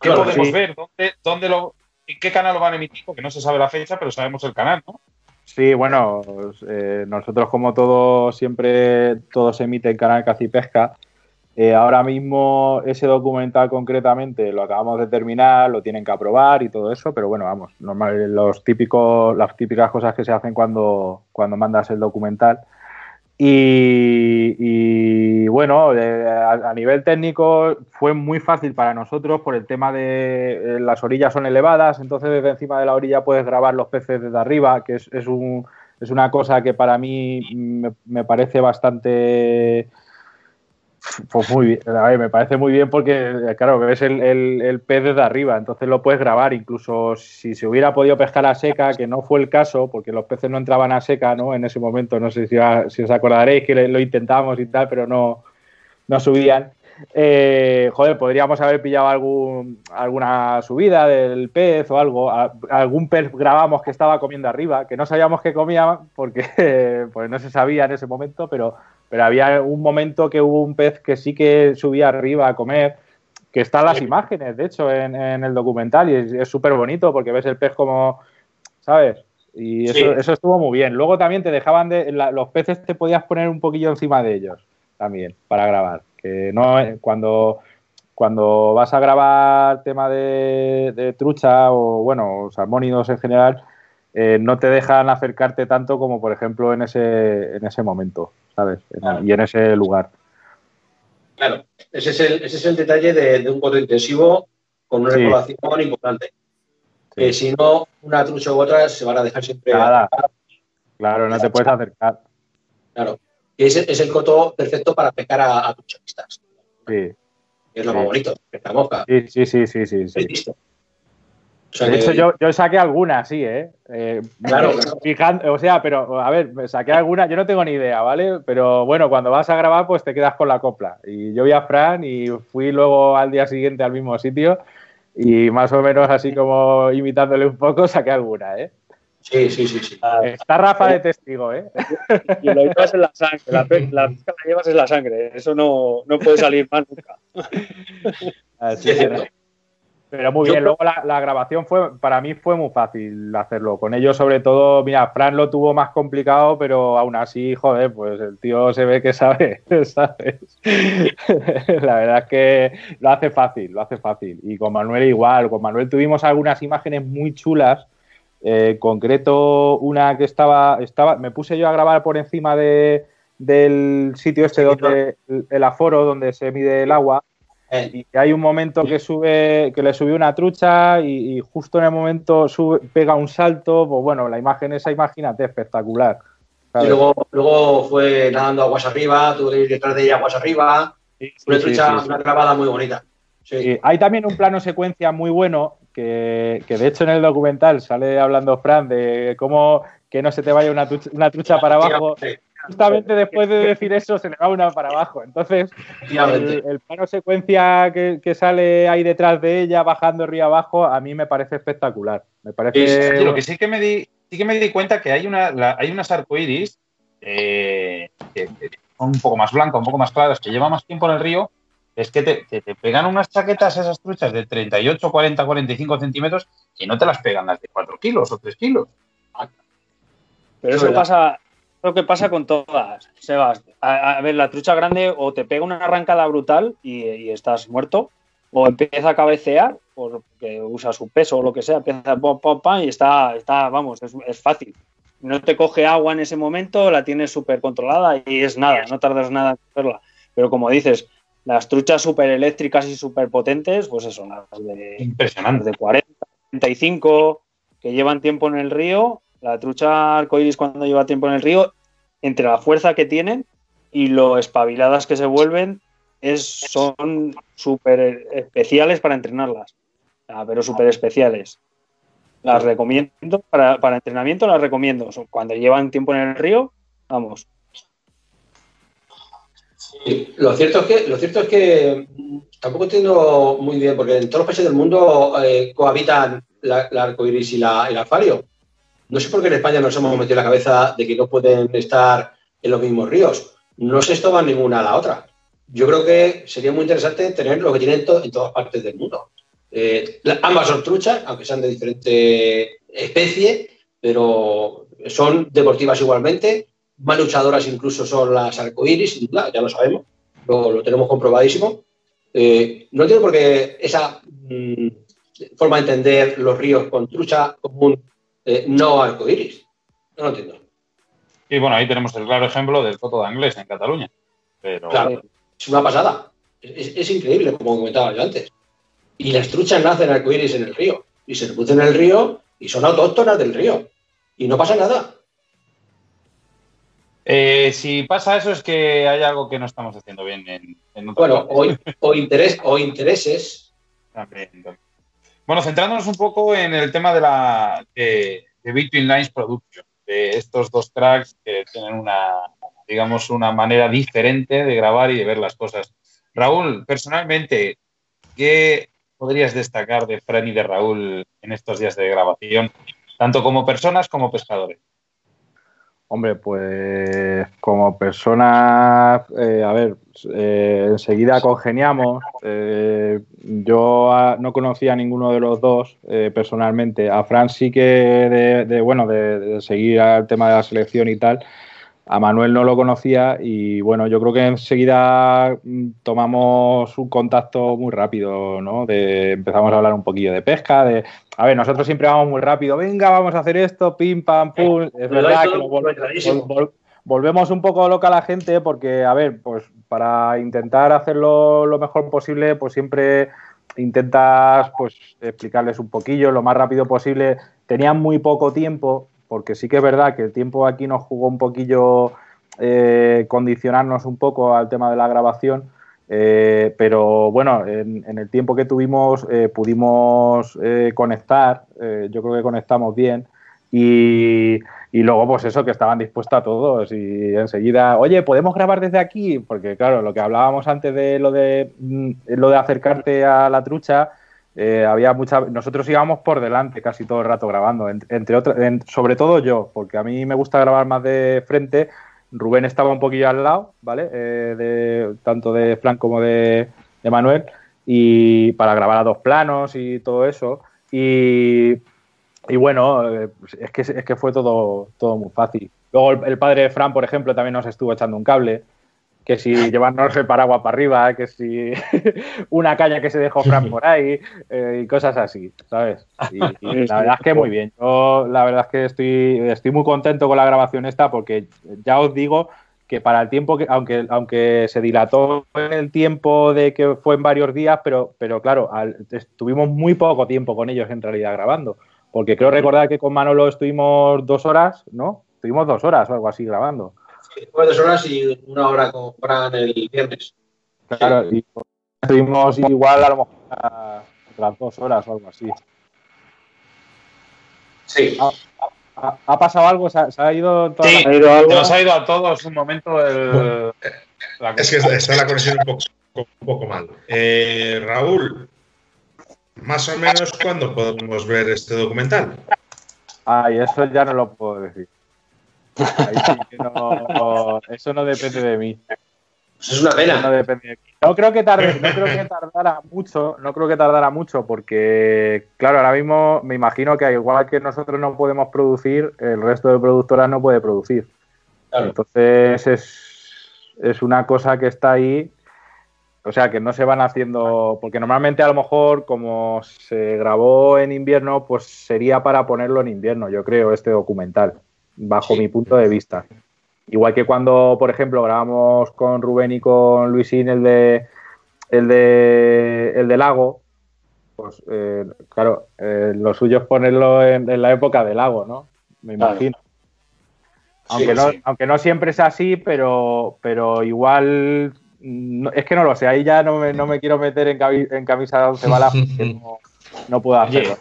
¿Qué podemos ver? ¿Dónde, lo, ¿En qué canal lo van a emitir? Porque no se sabe la fecha, pero sabemos el canal, ¿no? Sí, bueno, eh, nosotros como todo, siempre todo se emite en Canal Cacipesca. Eh, ahora mismo ese documental concretamente lo acabamos de terminar, lo tienen que aprobar y todo eso, pero bueno, vamos, normal, los típicos, las típicas cosas que se hacen cuando, cuando mandas el documental. Y, bueno, eh, a, nivel técnico fue muy fácil para nosotros por el tema de eh, las orillas son elevadas, entonces desde encima de la orilla puedes grabar los peces desde arriba, que es, es, un, es una cosa que para mí me parece bastante pues muy bien, me parece muy bien porque, claro, ves el, pez desde arriba, entonces lo puedes grabar. Incluso si se hubiera podido pescar a seca, que no fue el caso, porque los peces no entraban a seca ¿no? en ese momento, no sé si, si os acordaréis que lo intentamos y tal, pero no, no subían. Eh, joder, podríamos haber pillado algún, alguna subida del pez o algo. algún pez grabamos que estaba comiendo arriba, que no sabíamos que comía porque pues no se sabía en ese momento, pero pero había un momento que hubo un pez que sí que subía arriba a comer, que están las imágenes, de hecho, en, el documental, y es súper bonito porque ves el pez como, ¿sabes? Y eso, estuvo muy bien. Luego también te dejaban de. los peces te podías poner un poquillo encima de ellos también para grabar. Que no cuando, cuando vas a grabar tema de, trucha o bueno, salmónidos en general, eh, no te dejan acercarte tanto como por ejemplo en ese, en ese momento. ¿sabes? Y en ese lugar. Claro, ese es el, ese es el detalle de, un coto intensivo con una sí. importante. Que si no, una trucha u otra se van a dejar siempre. Nada. Claro, no te puedes acercar. Claro. Y ese es el coto perfecto para pescar a, a truchistas. Sí. Es lo más bonito, esta mosca. Sí, sí, sí, sí, sí. sí de hecho, yo, yo, saqué algunas, sí, ¿eh? eh claro, fijando, o sea, pero a ver, saqué algunas, yo no tengo ni idea, ¿vale? Pero bueno, cuando vas a grabar, pues te quedas con la copla. Y yo vi a Fran y fui luego al día siguiente al mismo sitio y más o menos así como imitándole un poco, saqué alguna, ¿eh? Sí, sí, sí, sí. Ah, está Rafa de testigo, ¿eh? Y lo llevas en la sangre, la, la, la llevas en la sangre, eso no, no puede salir mal nunca. Así es. Pero muy bien, luego la, grabación fue, para mí fue muy fácil hacerlo. Con ellos, sobre todo, mira, Fran lo tuvo más complicado, pero aún así, joder, pues el tío se ve que sabe, ¿sabes? la verdad es que lo hace fácil, lo hace fácil. Y con Manuel igual, con Manuel tuvimos algunas imágenes muy chulas. Eh, en concreto, una que estaba, estaba, me puse yo a grabar por encima de, del sitio este donde el aforo donde se mide el agua eh. Y hay un momento que sube, que le subió una trucha y, justo en el momento sube, pega un salto, pues bueno, la imagen esa, imagínate, espectacular. Y luego, luego fue nadando aguas arriba, tuve que ir detrás de ella aguas arriba, una trucha, una grabada muy bonita. Hay también un plano secuencia muy bueno que, que, de hecho en el documental sale hablando Fran de cómo que no se te vaya una trucha, una trucha para abajo justamente después de decir eso se le va una para abajo. Entonces, el, plano secuencia que, sale ahí detrás de ella, bajando río abajo, a mí me parece espectacular. Me parece... lo que sí que me di, sí que me di cuenta que hay, una, hay unas arcoíris eh, que, son un poco más blancas, un poco más claras, que llevan más tiempo en el río, es que te, te, pegan unas chaquetas esas truchas de 38, 40, 45 centímetros y no te las pegan las de 4 kilos o 3 kilos. Pero eso pasa, lo que pasa con todas, Sebas. A, ver, la trucha grande o te pega una arrancada brutal y, estás muerto, o empieza a cabecear porque usa su peso o lo que sea, empieza pam, pam, pam, y está, está vamos, es, fácil. No te coge agua en ese momento, la tienes súper controlada y es nada, no tardas nada en hacerla. Pero como dices, las truchas súper eléctricas y súper potentes, pues eso, las de, Impresionante. de 40, 35, que llevan tiempo en el río, la trucha arcoíris cuando lleva tiempo en el río entre la fuerza que tienen y lo espabiladas que se vuelven, son súper especiales para entrenarlas. pero súper especiales. Las recomiendo, para, para, entrenamiento las recomiendo. Cuando llevan tiempo en el río, vamos. lo cierto es que, lo cierto es que tampoco entiendo muy bien, porque en todos los países del mundo eh, cohabitan la, la arcoiris y la, el alfario. No sé por qué en España nos hemos metido la cabeza de que no pueden estar en los mismos ríos. No se estoba ninguna a la otra. Yo creo que sería muy interesante tener lo que tienen en todas partes del mundo. Eh, ambas son truchas, aunque sean de diferente especie, pero son deportivas igualmente. Más luchadoras incluso son las arcoíris, ya lo sabemos, lo, tenemos comprobadísimo. Eh, no entiendo por qué esa mm, forma de entender los ríos con trucha común eh, no arcoíris. No lo entiendo. Y bueno, ahí tenemos el claro ejemplo del Coto de Anglés en Cataluña. Pero... Claro, es una pasada. Es, increíble, como comentaba yo antes. Y las truchas nacen arcoíris en el río. Y se reproducen en el río y son autóctonas del río. Y no pasa nada. Eh, si pasa eso es que hay algo que no estamos haciendo bien en, Bueno, o, interés, o intereses. Bueno, centrándonos un poco en el tema de la de, Between Lines Production, de estos dos tracks que tienen una, digamos, una manera diferente de grabar y de ver las cosas. Raúl, personalmente, ¿qué podrías destacar de Fran y de Raúl en estos días de grabación, tanto como personas como pescadores? Hombre, pues como personas, eh, a ver, eh, enseguida congeniamos. Eh, yo no conocía a ninguno de los dos personalmente. A Fran sí que de, bueno, de, seguir al tema de la selección y tal. A Manuel no lo conocía y bueno, yo creo que enseguida mm, tomamos un contacto muy rápido, ¿no? De, empezamos a hablar un poquillo de pesca, de, a ver, nosotros siempre vamos muy rápido, venga, vamos a hacer esto, pim, pam, pum. Es verdad que volvemos un poco loca a la gente porque, a ver, pues para intentar hacerlo lo mejor posible, pues siempre intentas pues explicarles un poquillo lo más rápido posible. Tenían muy poco tiempo, porque sí que es verdad que el tiempo aquí nos jugó un poquillo eh, condicionarnos un poco al tema de la grabación, eh, pero bueno, en, el tiempo que tuvimos eh, pudimos conectar, yo creo que conectamos bien y, y, luego pues eso, que estaban dispuestos a todos y enseguida, oye, ¿podemos grabar desde aquí? Porque claro, lo que hablábamos antes de lo de, mm, lo de acercarte a la trucha, eh, había mucha, nosotros íbamos por delante casi todo el rato grabando, entre otras, sobre todo yo, porque a mí me gusta grabar más de frente. Rubén estaba un poquillo al lado, ¿vale? Eh, tanto de Fran como de, Manuel, y para grabar a dos planos y todo eso. Y, y bueno, eh, es, que, es que fue todo, todo muy fácil. Luego el, el padre de Fran, por ejemplo, también nos estuvo echando un cable que si llevarnos el paraguas para arriba, que si una caña que se dejó Fran por ahí eh, y cosas así, ¿sabes? Y, la verdad es que muy bien. Yo la verdad es que estoy, estoy muy contento con la grabación esta porque ya os digo que para el tiempo que, aunque, aunque se dilató el tiempo de que fue en varios días, pero, pero claro, estuvimos muy poco tiempo con ellos en realidad grabando. Porque creo recordar que con Manolo estuvimos dos horas, ¿no? Estuvimos dos horas o algo así grabando dos horas y una hora con Fran el viernes. Claro, y estuvimos igual a lo mejor a las dos horas o algo así. Sí. ¿Ha, pasado algo? ¿Se ha, ido, sí, ha ido algo? Nos ha ido a todos un momento el, Es que está la conexión un poco, un poco mal. Eh, Raúl, más o menos, ¿cuándo podemos ver este documental? Ay, eso ya no lo puedo decir no, eso no depende de mí. es una pena. No, depende no creo que tarde, no creo que tardara mucho, no creo que tardara mucho, porque claro, ahora mismo me imagino que igual que nosotros no podemos producir, el resto de productoras no puede producir. Entonces es, es una cosa que está ahí. O sea, que no se van haciendo, porque normalmente a lo mejor como se grabó en invierno, pues sería para ponerlo en invierno, yo creo, este documental bajo mi punto de vista. Igual que cuando, por ejemplo, grabamos con Rubén y con Luisín el de el de el de Lago, pues eh, claro, eh, lo suyo es ponerlo en, la época del lago, ¿no? Me imagino. Aunque, no, aunque no siempre es así, pero, pero igual es que no lo sé, ahí ya no me, no me quiero meter en, en camisa de once balas porque no, puedo hacerlo.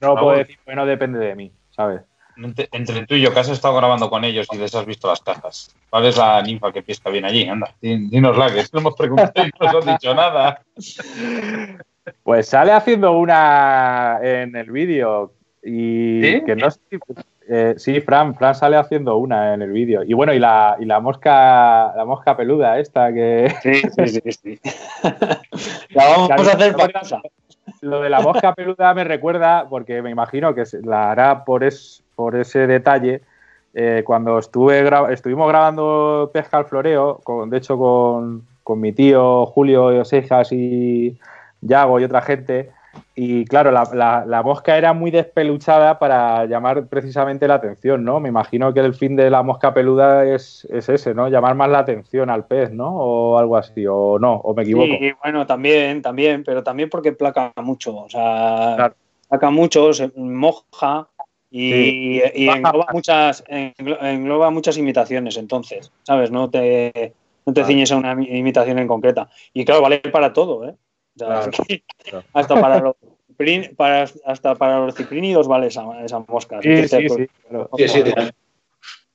No, puedo decir que no depende de mí, ¿sabes? Entre tú y yo, que has estado grabando con ellos y les has visto las cajas, ¿cuál es la ninfa que pesca bien allí? Anda, dínosla, que no hemos preguntado y no nos has dicho nada. Pues sale haciendo una en el vídeo y que no eh, sí, Fran, Fran sale haciendo una en el vídeo. Y bueno, y la, y la mosca, la mosca peluda esta que. Sí, sí, sí, sí. la vamos a hacer para casa. Lo de la mosca peluda me recuerda, porque me imagino que la hará por, es, por ese detalle. Eh, cuando estuve estuvimos grabando Pesca al Floreo, con, de hecho con, mi tío Julio Seijas y Yago y otra gente, y claro, la, mosca era muy despeluchada para llamar precisamente la atención, ¿no? Me imagino que el fin de la mosca peluda es, ese, ¿no? Llamar más la atención al pez, ¿no? O algo así, o no, o me equivoco. Sí, bueno, también, también, pero también porque placa mucho, o sea, placa mucho, se moja, y, engloba, muchas, engloba muchas imitaciones, entonces, ¿sabes? No te, no te ciñes a una imitación en concreta. Y claro, vale para todo, ¿eh? Hasta para los para, hasta para los ciprínidos vale esa, mosca. Sí, sí, sí,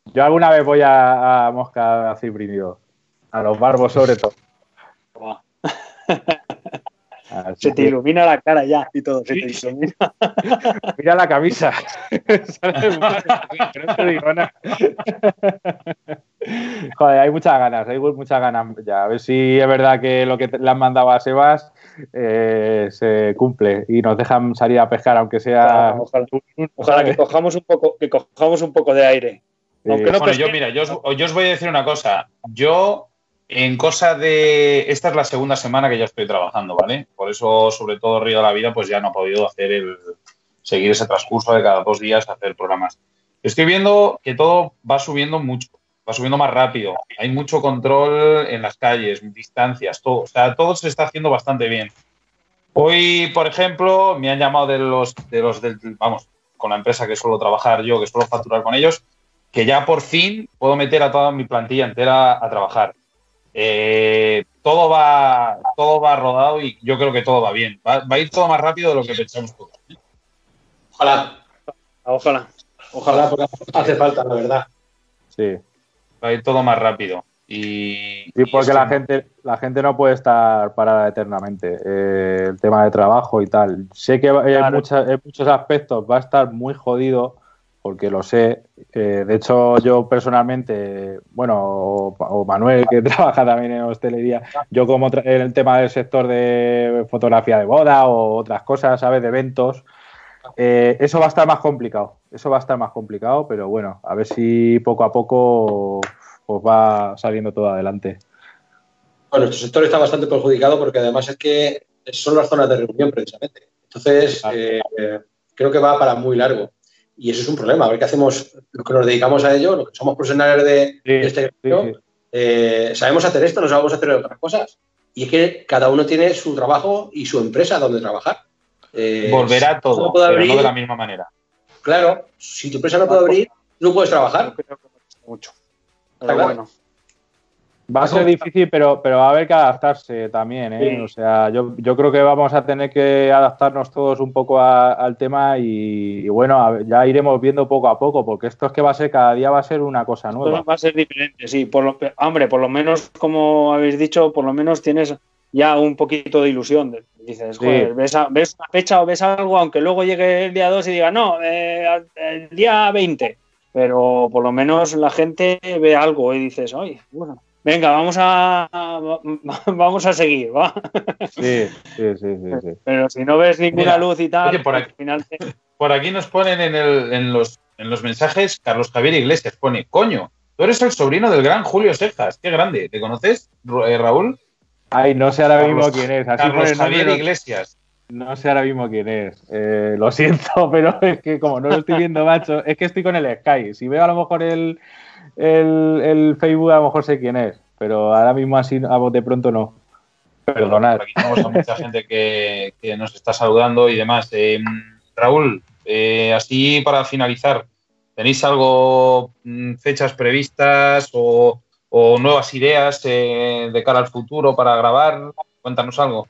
Yo alguna vez voy a, a mosca a ciprínido, a los barbos sobre todo. se te ilumina la cara ya y todo, se te ilumina. Mira la camisa. Joder, hay muchas ganas, hay muchas ganas ya. A ver si es verdad que lo que le han mandado a Sebas eh, se cumple y nos dejan salir a pescar, aunque sea. ojalá, que cojamos un poco, que cojamos un poco de aire. bueno, yo mira, yo os voy a decir una cosa. Yo en cosa de. Esta es la segunda semana que ya estoy trabajando, ¿vale? Por eso, sobre todo, Río de la Vida, pues ya no he podido hacer el. seguir ese transcurso de cada dos días hacer programas. Estoy viendo que todo va subiendo mucho, va subiendo más rápido. Hay mucho control en las calles, distancias, todo. O sea, todo se está haciendo bastante bien. Hoy, por ejemplo, me han llamado de los, de los del, vamos, con la empresa que suelo trabajar yo, que suelo facturar con ellos, que ya por fin puedo meter a toda mi plantilla entera a trabajar eh, todo, va, todo va rodado y yo creo que todo va bien. Va, a ir todo más rápido de lo que pensamos todos. Ojalá. Ojalá. Ojalá, porque hace falta, la verdad. Sí. Va a ir todo más rápido. Y, sí, porque la gente, la gente no puede estar parada eternamente. Eh, el tema de trabajo y tal. Sé que en, muchos aspectos va a estar muy jodido, porque lo sé. Eh, de hecho, yo personalmente, bueno, o, Manuel, que trabaja también en hostelería, yo como en el tema del sector de fotografía de boda o otras cosas, ¿sabes? De eventos. Eh, eso va a estar más complicado. Eso va a estar más complicado, pero bueno, a ver si poco a poco pues va saliendo todo adelante. Bueno, nuestro sector está bastante perjudicado porque además es que son las zonas de reunión precisamente. Entonces, eh, creo que va para muy largo. Y eso es un problema. A ver qué hacemos los que nos dedicamos a ello, los que somos profesionales de, este gremio. Eh, sabemos hacer esto, no sabemos hacer otras cosas. Y es que cada uno tiene su trabajo y su empresa donde trabajar. Eh, Volverá todo, pero no de la misma manera. Claro, si tu empresa no puede abrir, no puedes trabajar. Mucho bueno. Va a ser difícil, pero, pero va a haber que adaptarse también. ¿eh? O sea, yo, creo que vamos a tener que adaptarnos todos un poco al tema y, bueno, ya iremos viendo poco a poco, porque esto es que va a ser, cada día va a ser una cosa nueva. va a ser diferente, sí. Por lo, hombre, por lo menos, como habéis dicho, por lo menos tienes ya un poquito de ilusión. Dices, joder, ves, ves, una fecha o ves algo, aunque luego llegue el día 2 y diga, no, eh, el día 20 pero por lo menos la gente ve algo y dices, oye, bueno, venga, vamos a, vamos a seguir, ¿va? Sí, sí, sí, sí, Pero si no ves ninguna luz y tal, por, aquí, al final por aquí nos ponen en, el, en, los, en los mensajes Carlos Javier Iglesias, pone, coño, tú eres el sobrino del gran Julio Sejas, qué grande, ¿te conoces, eh, Raúl? Ay, no sé ahora mismo quién es. Así Carlos Javier Iglesias. No sé ahora mismo quién es. Eh, lo siento, pero es que como no lo estoy viendo, macho, es que estoy con el Sky. Si veo a lo mejor el, el, Facebook, a lo mejor sé quién es. Pero ahora mismo así a de pronto no. Perdonad. Aquí tenemos a mucha gente que, nos está saludando y demás. Eh, Raúl, eh, así para finalizar, ¿tenéis algo, mm, fechas previstas o, o nuevas ideas de cara al futuro para grabar? Cuéntanos algo.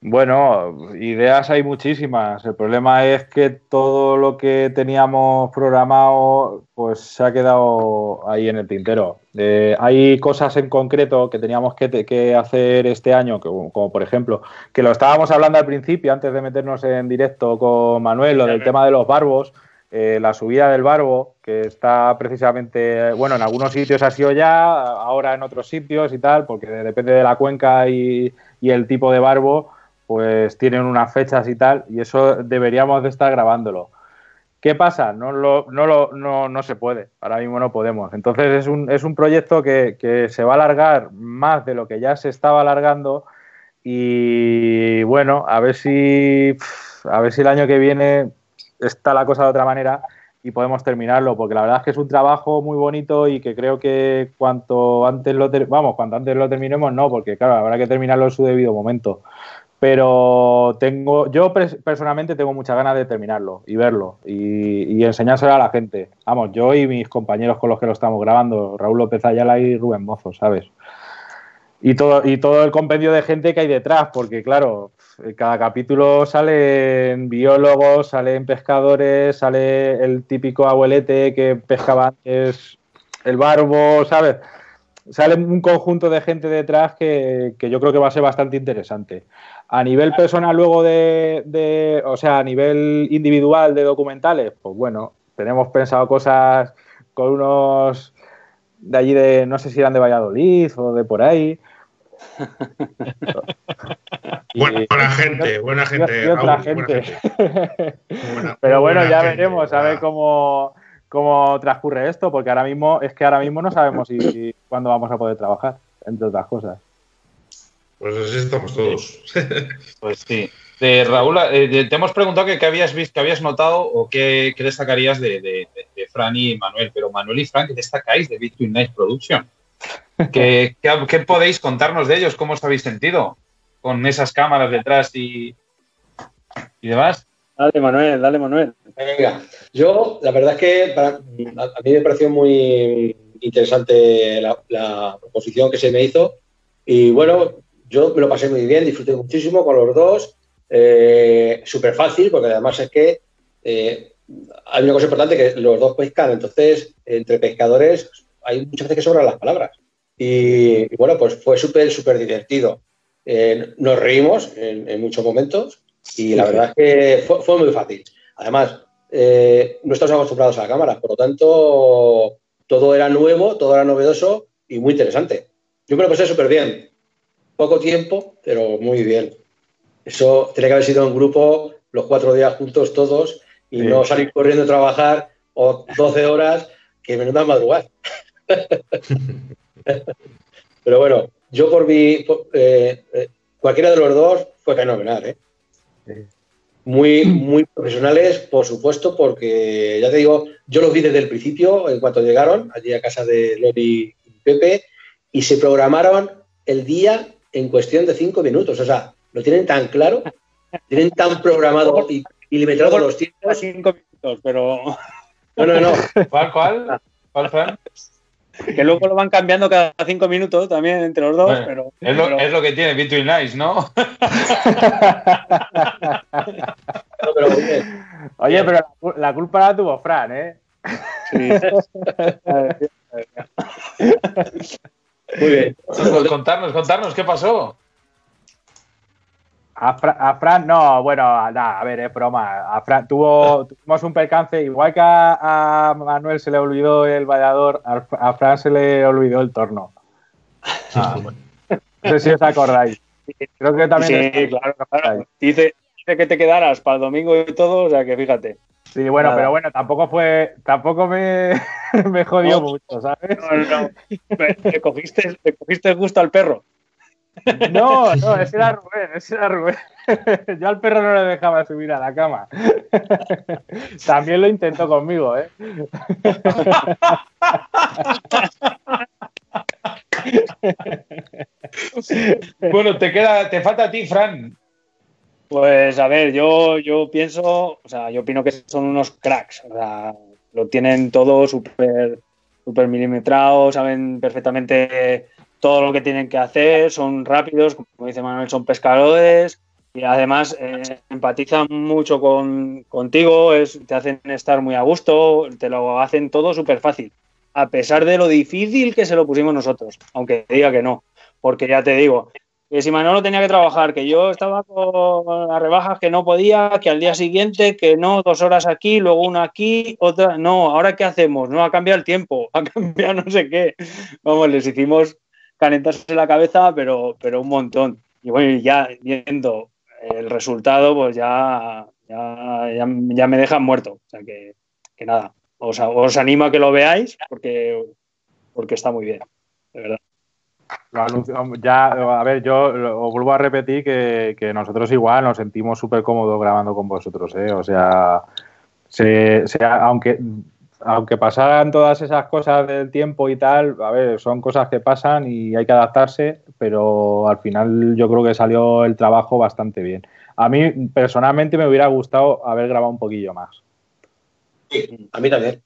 Bueno, ideas hay muchísimas. El problema es que todo lo que teníamos programado pues se ha quedado ahí en el tintero. Eh, hay cosas en concreto que teníamos que, hacer este año, como, por ejemplo, que lo estábamos hablando al principio, antes de meternos en directo con Manuel, lo del tema de los barbos, eh, la subida del barbo, que está precisamente, bueno, en algunos sitios ha sido ya, ahora en otros sitios y tal, porque depende de la cuenca y, y el tipo de barbo pues tienen unas fechas y tal, y eso deberíamos de estar grabándolo. ¿Qué pasa? No, lo, no, lo, no, no se puede, ahora mismo no podemos. Entonces es un, es un proyecto que, que, se va a alargar más de lo que ya se estaba alargando y bueno, a ver si, a ver si el año que viene está la cosa de otra manera y podemos terminarlo, porque la verdad es que es un trabajo muy bonito y que creo que cuanto antes lo, vamos, cuanto antes lo terminemos, no, porque claro, habrá que terminarlo en su debido momento pero tengo, yo personalmente tengo muchas ganas de terminarlo y verlo y, enseñárselo a la gente. Vamos, yo y mis compañeros con los que lo estamos grabando, Raúl López Ayala y Rubén Mozo, ¿sabes? Y todo, y todo el compendio de gente que hay detrás, porque claro, cada capítulo salen biólogos, salen pescadores, sale el típico abuelete que pescaba antes el barbo, ¿sabes? Sale un conjunto de gente detrás que, que yo creo que va a ser bastante interesante. A nivel personal, luego de, o sea, a nivel individual de documentales, pues bueno, tenemos pensado cosas con unos de allí de, no sé si eran de Valladolid o de por ahí. buena, gente, buena gente. otra gente. Pero bueno, ya veremos a ver cómo, cómo transcurre esto, porque ahora mismo es que ahora mismo no sabemos si, cuándo vamos a poder trabajar, entre otras cosas. Pues así estamos todos. Pues sí. De Raúl, eh, te hemos preguntado que qué habías visto, qué habías notado o qué, destacarías de, Fran y Manuel, pero Manuel y Fran, ¿qué destacáis de Between Night Production? ¿Qué, podéis contarnos de ellos? ¿Cómo os habéis sentido con esas cámaras detrás y, y demás? Dale, Manuel, dale, Manuel. Venga, yo la verdad es que a, mí me pareció muy interesante la, la proposición que se me hizo y bueno, yo me lo pasé muy bien, disfruté muchísimo con los dos. Eh, Súper fácil, porque además es que eh, hay una cosa importante que los dos pescan, entonces entre pescadores hay muchas veces que sobran las palabras. Y, bueno, pues fue súper, súper divertido. Eh, nos reímos en, muchos momentos y la verdad es que fue, muy fácil. Además, eh, no estamos acostumbrados a la cámara, por lo tanto, todo era nuevo, todo era novedoso y muy interesante. Yo me lo pasé súper bien. Poco tiempo, pero muy bien. Eso tiene que haber sido un grupo los cuatro días juntos todos y no salir corriendo a trabajar o 12 horas que menuda madrugar. Pero bueno, yo por mi. Eh, eh, cualquiera de los dos fue fenomenal, ¿eh? Muy, muy profesionales, por supuesto, porque ya te digo, yo los vi desde el principio, en cuanto llegaron, allí a casa de Lori y Pepe, y se programaron el día en cuestión de cinco minutos. O sea, lo tienen tan claro, tienen tan programado y, y limitado los tiempos. Cinco minutos, pero. No, no, no. ¿Cuál, cuál? ¿Cuál, Fran? Que luego lo van cambiando cada cinco minutos también entre los dos, pero, es, lo, que tiene Between Nice, ¿no? Oye, pero la, culpa la tuvo Fran, ¿eh? Sí. Muy bien. Contarnos, contarnos, ¿qué pasó? A, Fran, no, bueno, nada, a ver, es broma. A Fran, tuvo, tuvimos un percance, igual que a, Manuel se le olvidó el vallador, a, Fran se le olvidó el torno. Ah, no sé si os acordáis. Creo que también. Sí, claro, claro. Dice, dice, que te quedaras para el domingo y todo, o sea que fíjate. Sí, bueno, pero bueno, tampoco fue, tampoco me, me jodió mucho, ¿sabes? No, no, te cogiste, te cogiste gusto al perro. No, no, ese era Rubén, ese era Rubén. Yo al perro no le dejaba subir a la cama. También lo intentó conmigo, ¿eh? Bueno, te queda, te falta a ti, Fran. Pues a ver, yo, yo pienso, o sea, yo opino que son unos cracks. O sea, lo tienen todo súper super milimetrado, saben perfectamente todo lo que tienen que hacer, son rápidos, como dice Manuel, son pescadores y además eh, empatizan mucho con, contigo, es, te hacen estar muy a gusto, te lo hacen todo súper fácil, a pesar de lo difícil que se lo pusimos nosotros, aunque diga que no, porque ya te digo, que si Manolo tenía que trabajar, que yo estaba con las rebajas, que no podía, que al día siguiente, que no, dos horas aquí, luego una aquí, otra, no, ahora qué hacemos, no, ha cambiado el tiempo, ha cambiado no sé qué, vamos, les hicimos calentarse la cabeza, pero, pero un montón. Y bueno, ya viendo el resultado, pues ya, ya, me dejan muerto. O sea que, nada, os, os, animo a que lo veáis porque, porque está muy bien, de verdad. Ya, a ver, yo os vuelvo a repetir que, nosotros igual nos sentimos súper cómodos grabando con vosotros, ¿eh? O sea, se, aunque aunque pasaran todas esas cosas del tiempo y tal, a ver, son cosas que pasan y hay que adaptarse, pero al final yo creo que salió el trabajo bastante bien. A mí personalmente me hubiera gustado haber grabado un poquillo más. Sí, a mí también.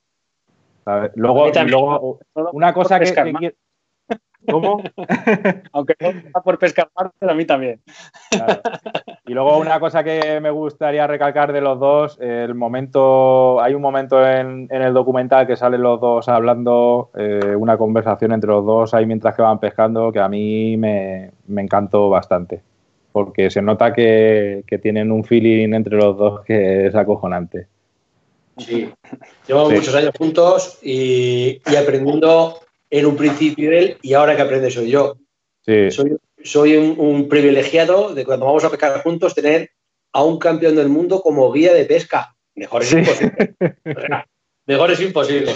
luego, luego una cosa que, ¿Cómo? Aunque no está por pescar pero a mí también. Y luego una cosa que me gustaría recalcar de los dos, el momento, hay un momento en, el documental que salen los dos hablando, eh, una conversación entre los dos ahí mientras que van pescando, que a mí me, encantó bastante, porque se nota que, tienen un feeling entre los dos que es acojonante. Sí, llevamos muchos años juntos y, y aprendiendo en un principio él y ahora que aprende soy yo. Soy, un, privilegiado de cuando vamos a pescar juntos tener a un campeón del mundo como guía de pesca. Mejor es imposible. Mejor es imposible.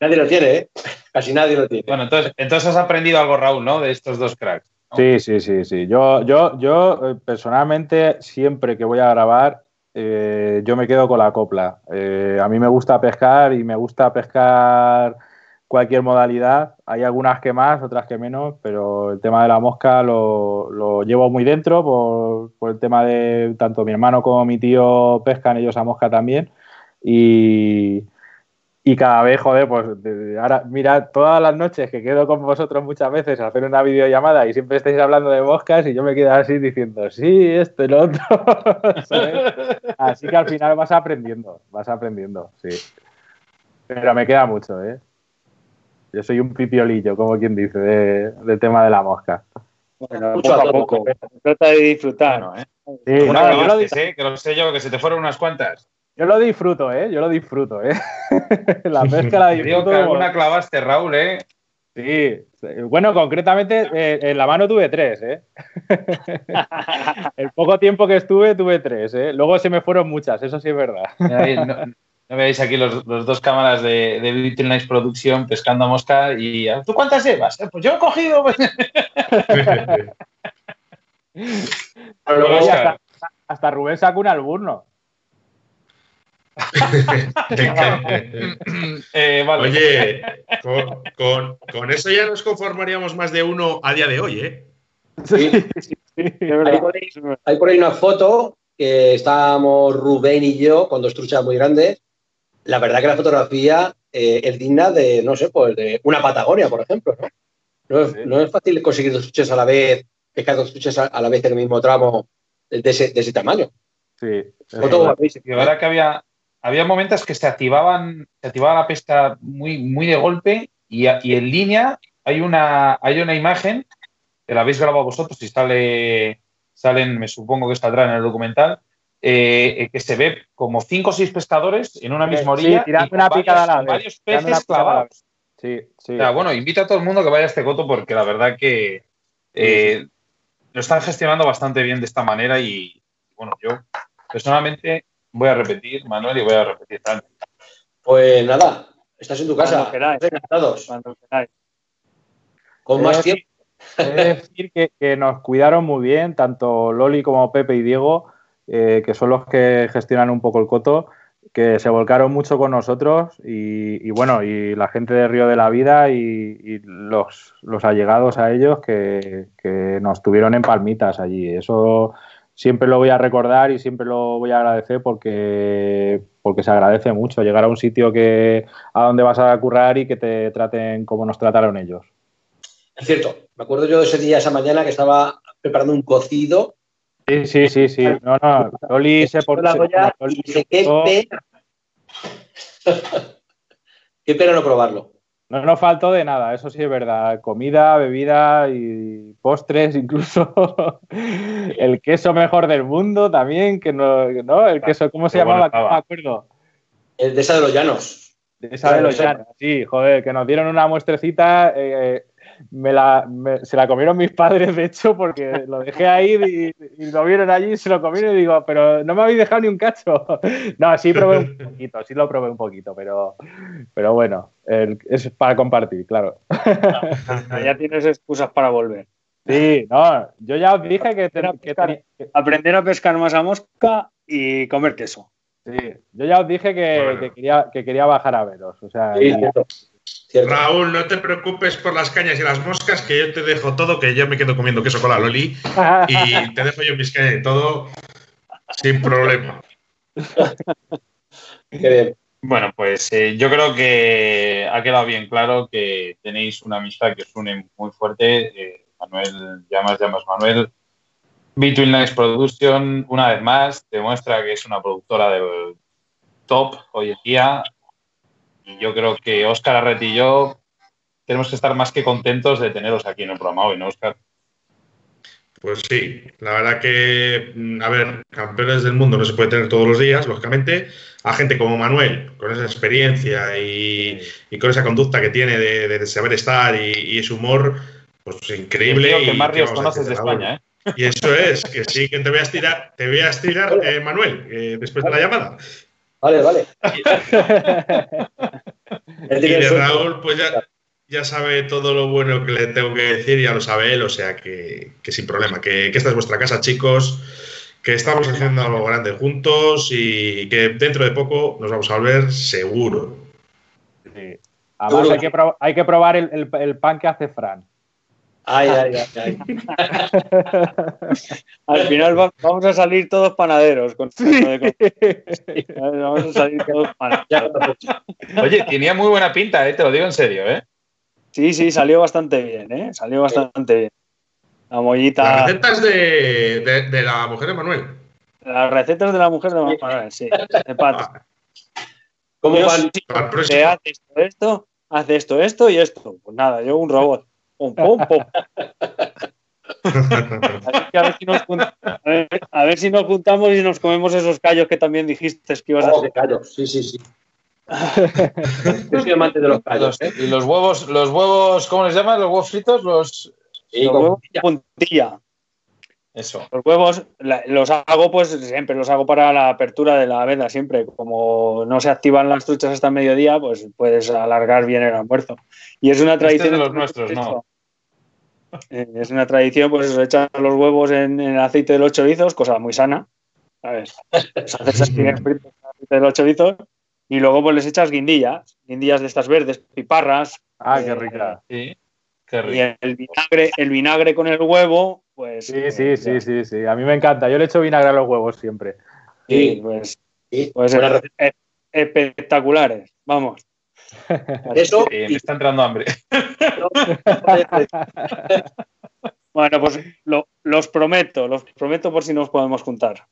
Nadie lo tiene, ¿eh? Casi nadie lo tiene. Bueno, entonces, entonces has aprendido algo, Raúl, ¿no? De estos dos cracks. Sí, sí, sí, sí. Yo, yo, yo eh, personalmente, siempre que voy a grabar, eh, yo me quedo con la copla. Eh, a mí me gusta pescar y me gusta pescar cualquier modalidad. Hay algunas que más, otras que menos, pero el tema de la mosca lo, llevo muy dentro por, el tema de tanto mi hermano como mi tío pescan ellos a mosca también. Y, y cada vez, joder, pues ahora, mira, todas las noches que quedo con vosotros muchas veces a hacer una videollamada y siempre estáis hablando de moscas y yo me quedo así diciendo, sí, esto y lo otro. así que al final vas aprendiendo, vas aprendiendo, sí. Pero me queda mucho, ¿eh? Yo soy un pipiolillo, como quien dice, del tema de la mosca. Bueno, poco a poco. Trata de disfrutar. ¿no? ¿eh? Sí, dice, que lo sé yo, que se te fueron unas cuantas. Yo lo disfruto, ¿eh? Yo lo disfruto, ¿eh? la pesca la disfruto. Digo que alguna clavaste, Raúl, ¿eh? Sí, bueno, concretamente eh, en la mano tuve tres, ¿eh? El poco tiempo que estuve tuve tres, ¿eh? Luego se me fueron muchas, eso sí es verdad. No, veis aquí los, dos cámaras de, de Little Nice Production pescando a mosca y ¿tú cuántas llevas? Pues yo he cogido. hasta, hasta, Rubén sacó un alburno. Eh, Oye, con, eso ya nos conformaríamos más de uno a día de hoy, ¿eh? Sí, hay, por ahí, una foto que estábamos Rubén y yo con dos truchas muy grandes. La verdad que la fotografía eh, es digna de, no sé, pues de una Patagonia, por ejemplo, ¿no? es, fácil conseguir dos truchas a la vez, pescar dos truchas a, la vez en el mismo tramo de ese, de ese tamaño. Sí. Y verdad que había, había momentos que se activaban, se activaba la pesca muy, muy de golpe y, en línea hay una, hay una imagen que la habéis grabado vosotros y sale, salen, me supongo que saldrá en el documental, eh, que se ve como cinco o seis pescadores en una misma orilla sí, y una varios, a la varios peces clavados. Sí, sí. bueno, invito a todo el mundo que vaya a este coto porque la verdad que eh, lo están gestionando bastante bien de esta manera y bueno, yo personalmente voy a repetir, Manuel, y voy a repetir también. Pues nada, estás en tu casa. Encantados. Con más tiempo. He de decir que, nos cuidaron muy bien, tanto Loli como Pepe y Diego, eh, que son los que gestionan un poco el coto, que se volcaron mucho con nosotros y, bueno, y la gente de Río de la Vida y, los, allegados a ellos que, que, nos tuvieron en palmitas allí. Eso siempre lo voy a recordar y siempre lo voy a agradecer porque, porque se agradece mucho llegar a un sitio que a donde vas a currar y que te traten como nos trataron ellos. Es cierto, me acuerdo yo de ese día, esa mañana, que estaba preparando un cocido. Sí, sí, sí, sí. No, no, Loli se por qué pena. qué pena no probarlo. No nos faltó de nada, eso sí es verdad. Comida, bebida y postres, incluso el queso mejor del mundo también, que no, ¿no? El queso, ¿cómo se llamaba? No me acuerdo. El de esa de los llanos. De esa de los llanos, sí, joder, que nos dieron una muestrecita. Eh, me la, se la comieron mis padres, de hecho, porque lo dejé ahí y, lo vieron allí y se lo comieron y digo, pero no me habéis dejado ni un cacho. No, sí probé un poquito, sí lo probé un poquito, pero, pero bueno, es para compartir, claro. ya tienes excusas para volver. Sí, no, yo ya os dije que, aprender a pescar más a mosca y comer queso. Sí, yo ya os dije que, quería, que quería bajar a veros. O sea, Raúl, no te preocupes por las cañas y las moscas, que yo te dejo todo, que yo me quedo comiendo queso con la Loli y te dejo yo mis cañas y todo sin problema. Bueno, pues eh, yo creo que ha quedado bien claro que tenéis una amistad que os une muy fuerte. Eh, Manuel, llamas, llamas Manuel. Between Lines Production, una vez más, demuestra que es una productora del top hoy en día y yo creo que Óscar Arret y yo tenemos que estar más que contentos de teneros aquí en el programa hoy, ¿no, Óscar? Pues sí, la verdad que, mm, a ver, campeones del mundo no se puede tener todos los días, lógicamente. A gente como Manuel, con esa experiencia y, con esa conducta que tiene de, saber estar y, ese humor, pues increíble. Creo que más ríos conoces de España, ¿eh? Y eso es, que sí, que te voy a estirar, te voy a estirar, eh, Manuel, eh, después de la llamada. Vale, vale. y de Raúl, pues ya, sabe todo lo bueno que le tengo que decir, ya lo sabe él, o sea que, sin problema, que, esta es vuestra casa, chicos, que estamos haciendo algo grande juntos y que dentro de poco nos vamos a volver seguro. Además, hay que, hay que probar el pan que hace Fran. Ay, ay, ay, Al final vamos a salir todos panaderos. Con... Vamos a salir todos panaderos. Oye, tenía muy buena pinta, ¿eh? te lo digo en serio. ¿eh? Sí, sí, salió bastante bien. ¿eh? Salió bastante bien. La mollita. Las recetas de, de, la mujer de Manuel. Las recetas de la mujer de Manuel, sí. De pato. ¿Cómo van? ¿Qué haces todo esto? hace esto, esto y esto. Pues nada, yo un robot. Pum, pum, pum. a, ver si nos a, ver, si nos juntamos y nos comemos esos callos que también dijiste que ibas a oh, hacer. callos, sí, sí, sí. Yo soy amante de los callos. ¿eh? Y los huevos, los huevos, ¿cómo les llaman? ¿Los huevos fritos? Los, los huevos puntilla. Eso. Los huevos los hago, pues siempre los hago para la apertura de la veda, siempre. Como no se activan las truchas hasta mediodía, pues puedes alargar bien el almuerzo. Y es una este tradición. de los nuestros, ¿no? Eh, es una tradición, pues eso, echar los huevos en, el aceite de los chorizos, cosa muy sana. ¿Sabes? Pues haces aceite de los chorizos y luego pues les echas guindillas, guindillas de estas verdes, piparras. Ah, qué rica. Sí, qué rica. Y el vinagre, el vinagre con el huevo, pues. Sí, sí, sí, sí, sí. A mí me encanta. Yo le echo vinagre a los huevos siempre. Sí, pues. pues espectaculares. Vamos. Eso. me está entrando hambre. bueno, pues los prometo, los prometo por si nos podemos juntar.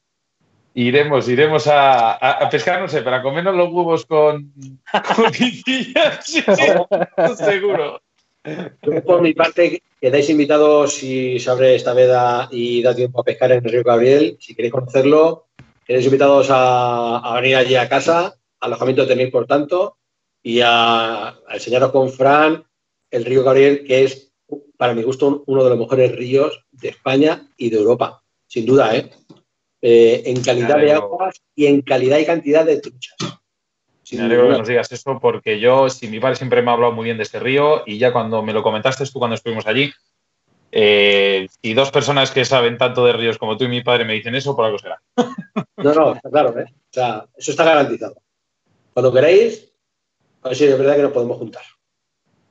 Iremos, iremos a, pescar, no sé, para comernos los huevos con, con seguro. por mi parte, quedáis invitados si se abre esta veda y da tiempo a pescar en el río Gabriel. Si queréis conocerlo, quedáis invitados a, venir allí a casa. Alojamiento tenéis, por tanto y a, enseñaros con Fran el río Gabriel, que es, para mi gusto, uno de los mejores ríos de España y de Europa, sin duda, ¿eh? eh en calidad de aguas y en calidad y cantidad de truchas. Me alegro que nos digas eso porque yo, si mi padre siempre me ha hablado muy bien de este río y ya cuando me lo comentaste tú cuando estuvimos allí, eh, y dos personas que saben tanto de ríos como tú y mi padre me dicen eso, por algo será. No, no, está claro, ¿eh? O sea, eso está garantizado. Cuando queráis, a ver si es verdad que nos podemos juntar.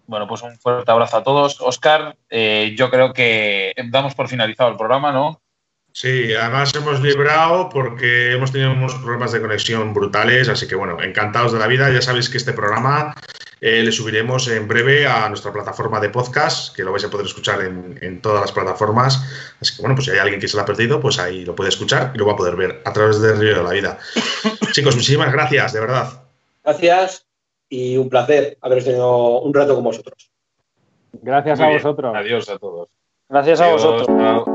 Bueno, pues un fuerte abrazo a todos. Oscar, eh, yo creo que damos por finalizado el programa, ¿no? Sí, además hemos librado porque hemos tenido unos problemas de conexión brutales, así que bueno, encantados de la vida. Ya sabéis que este programa eh, le subiremos en breve a nuestra plataforma de podcast, que lo vais a poder escuchar en, en, todas las plataformas. Así que bueno, pues si hay alguien que se lo ha perdido, pues ahí lo puede escuchar y lo va a poder ver a través del río de la vida. Chicos, muchísimas gracias, de verdad. Gracias y un placer haber tenido un rato con vosotros. Gracias a vosotros. Adiós a todos. Gracias a vosotros.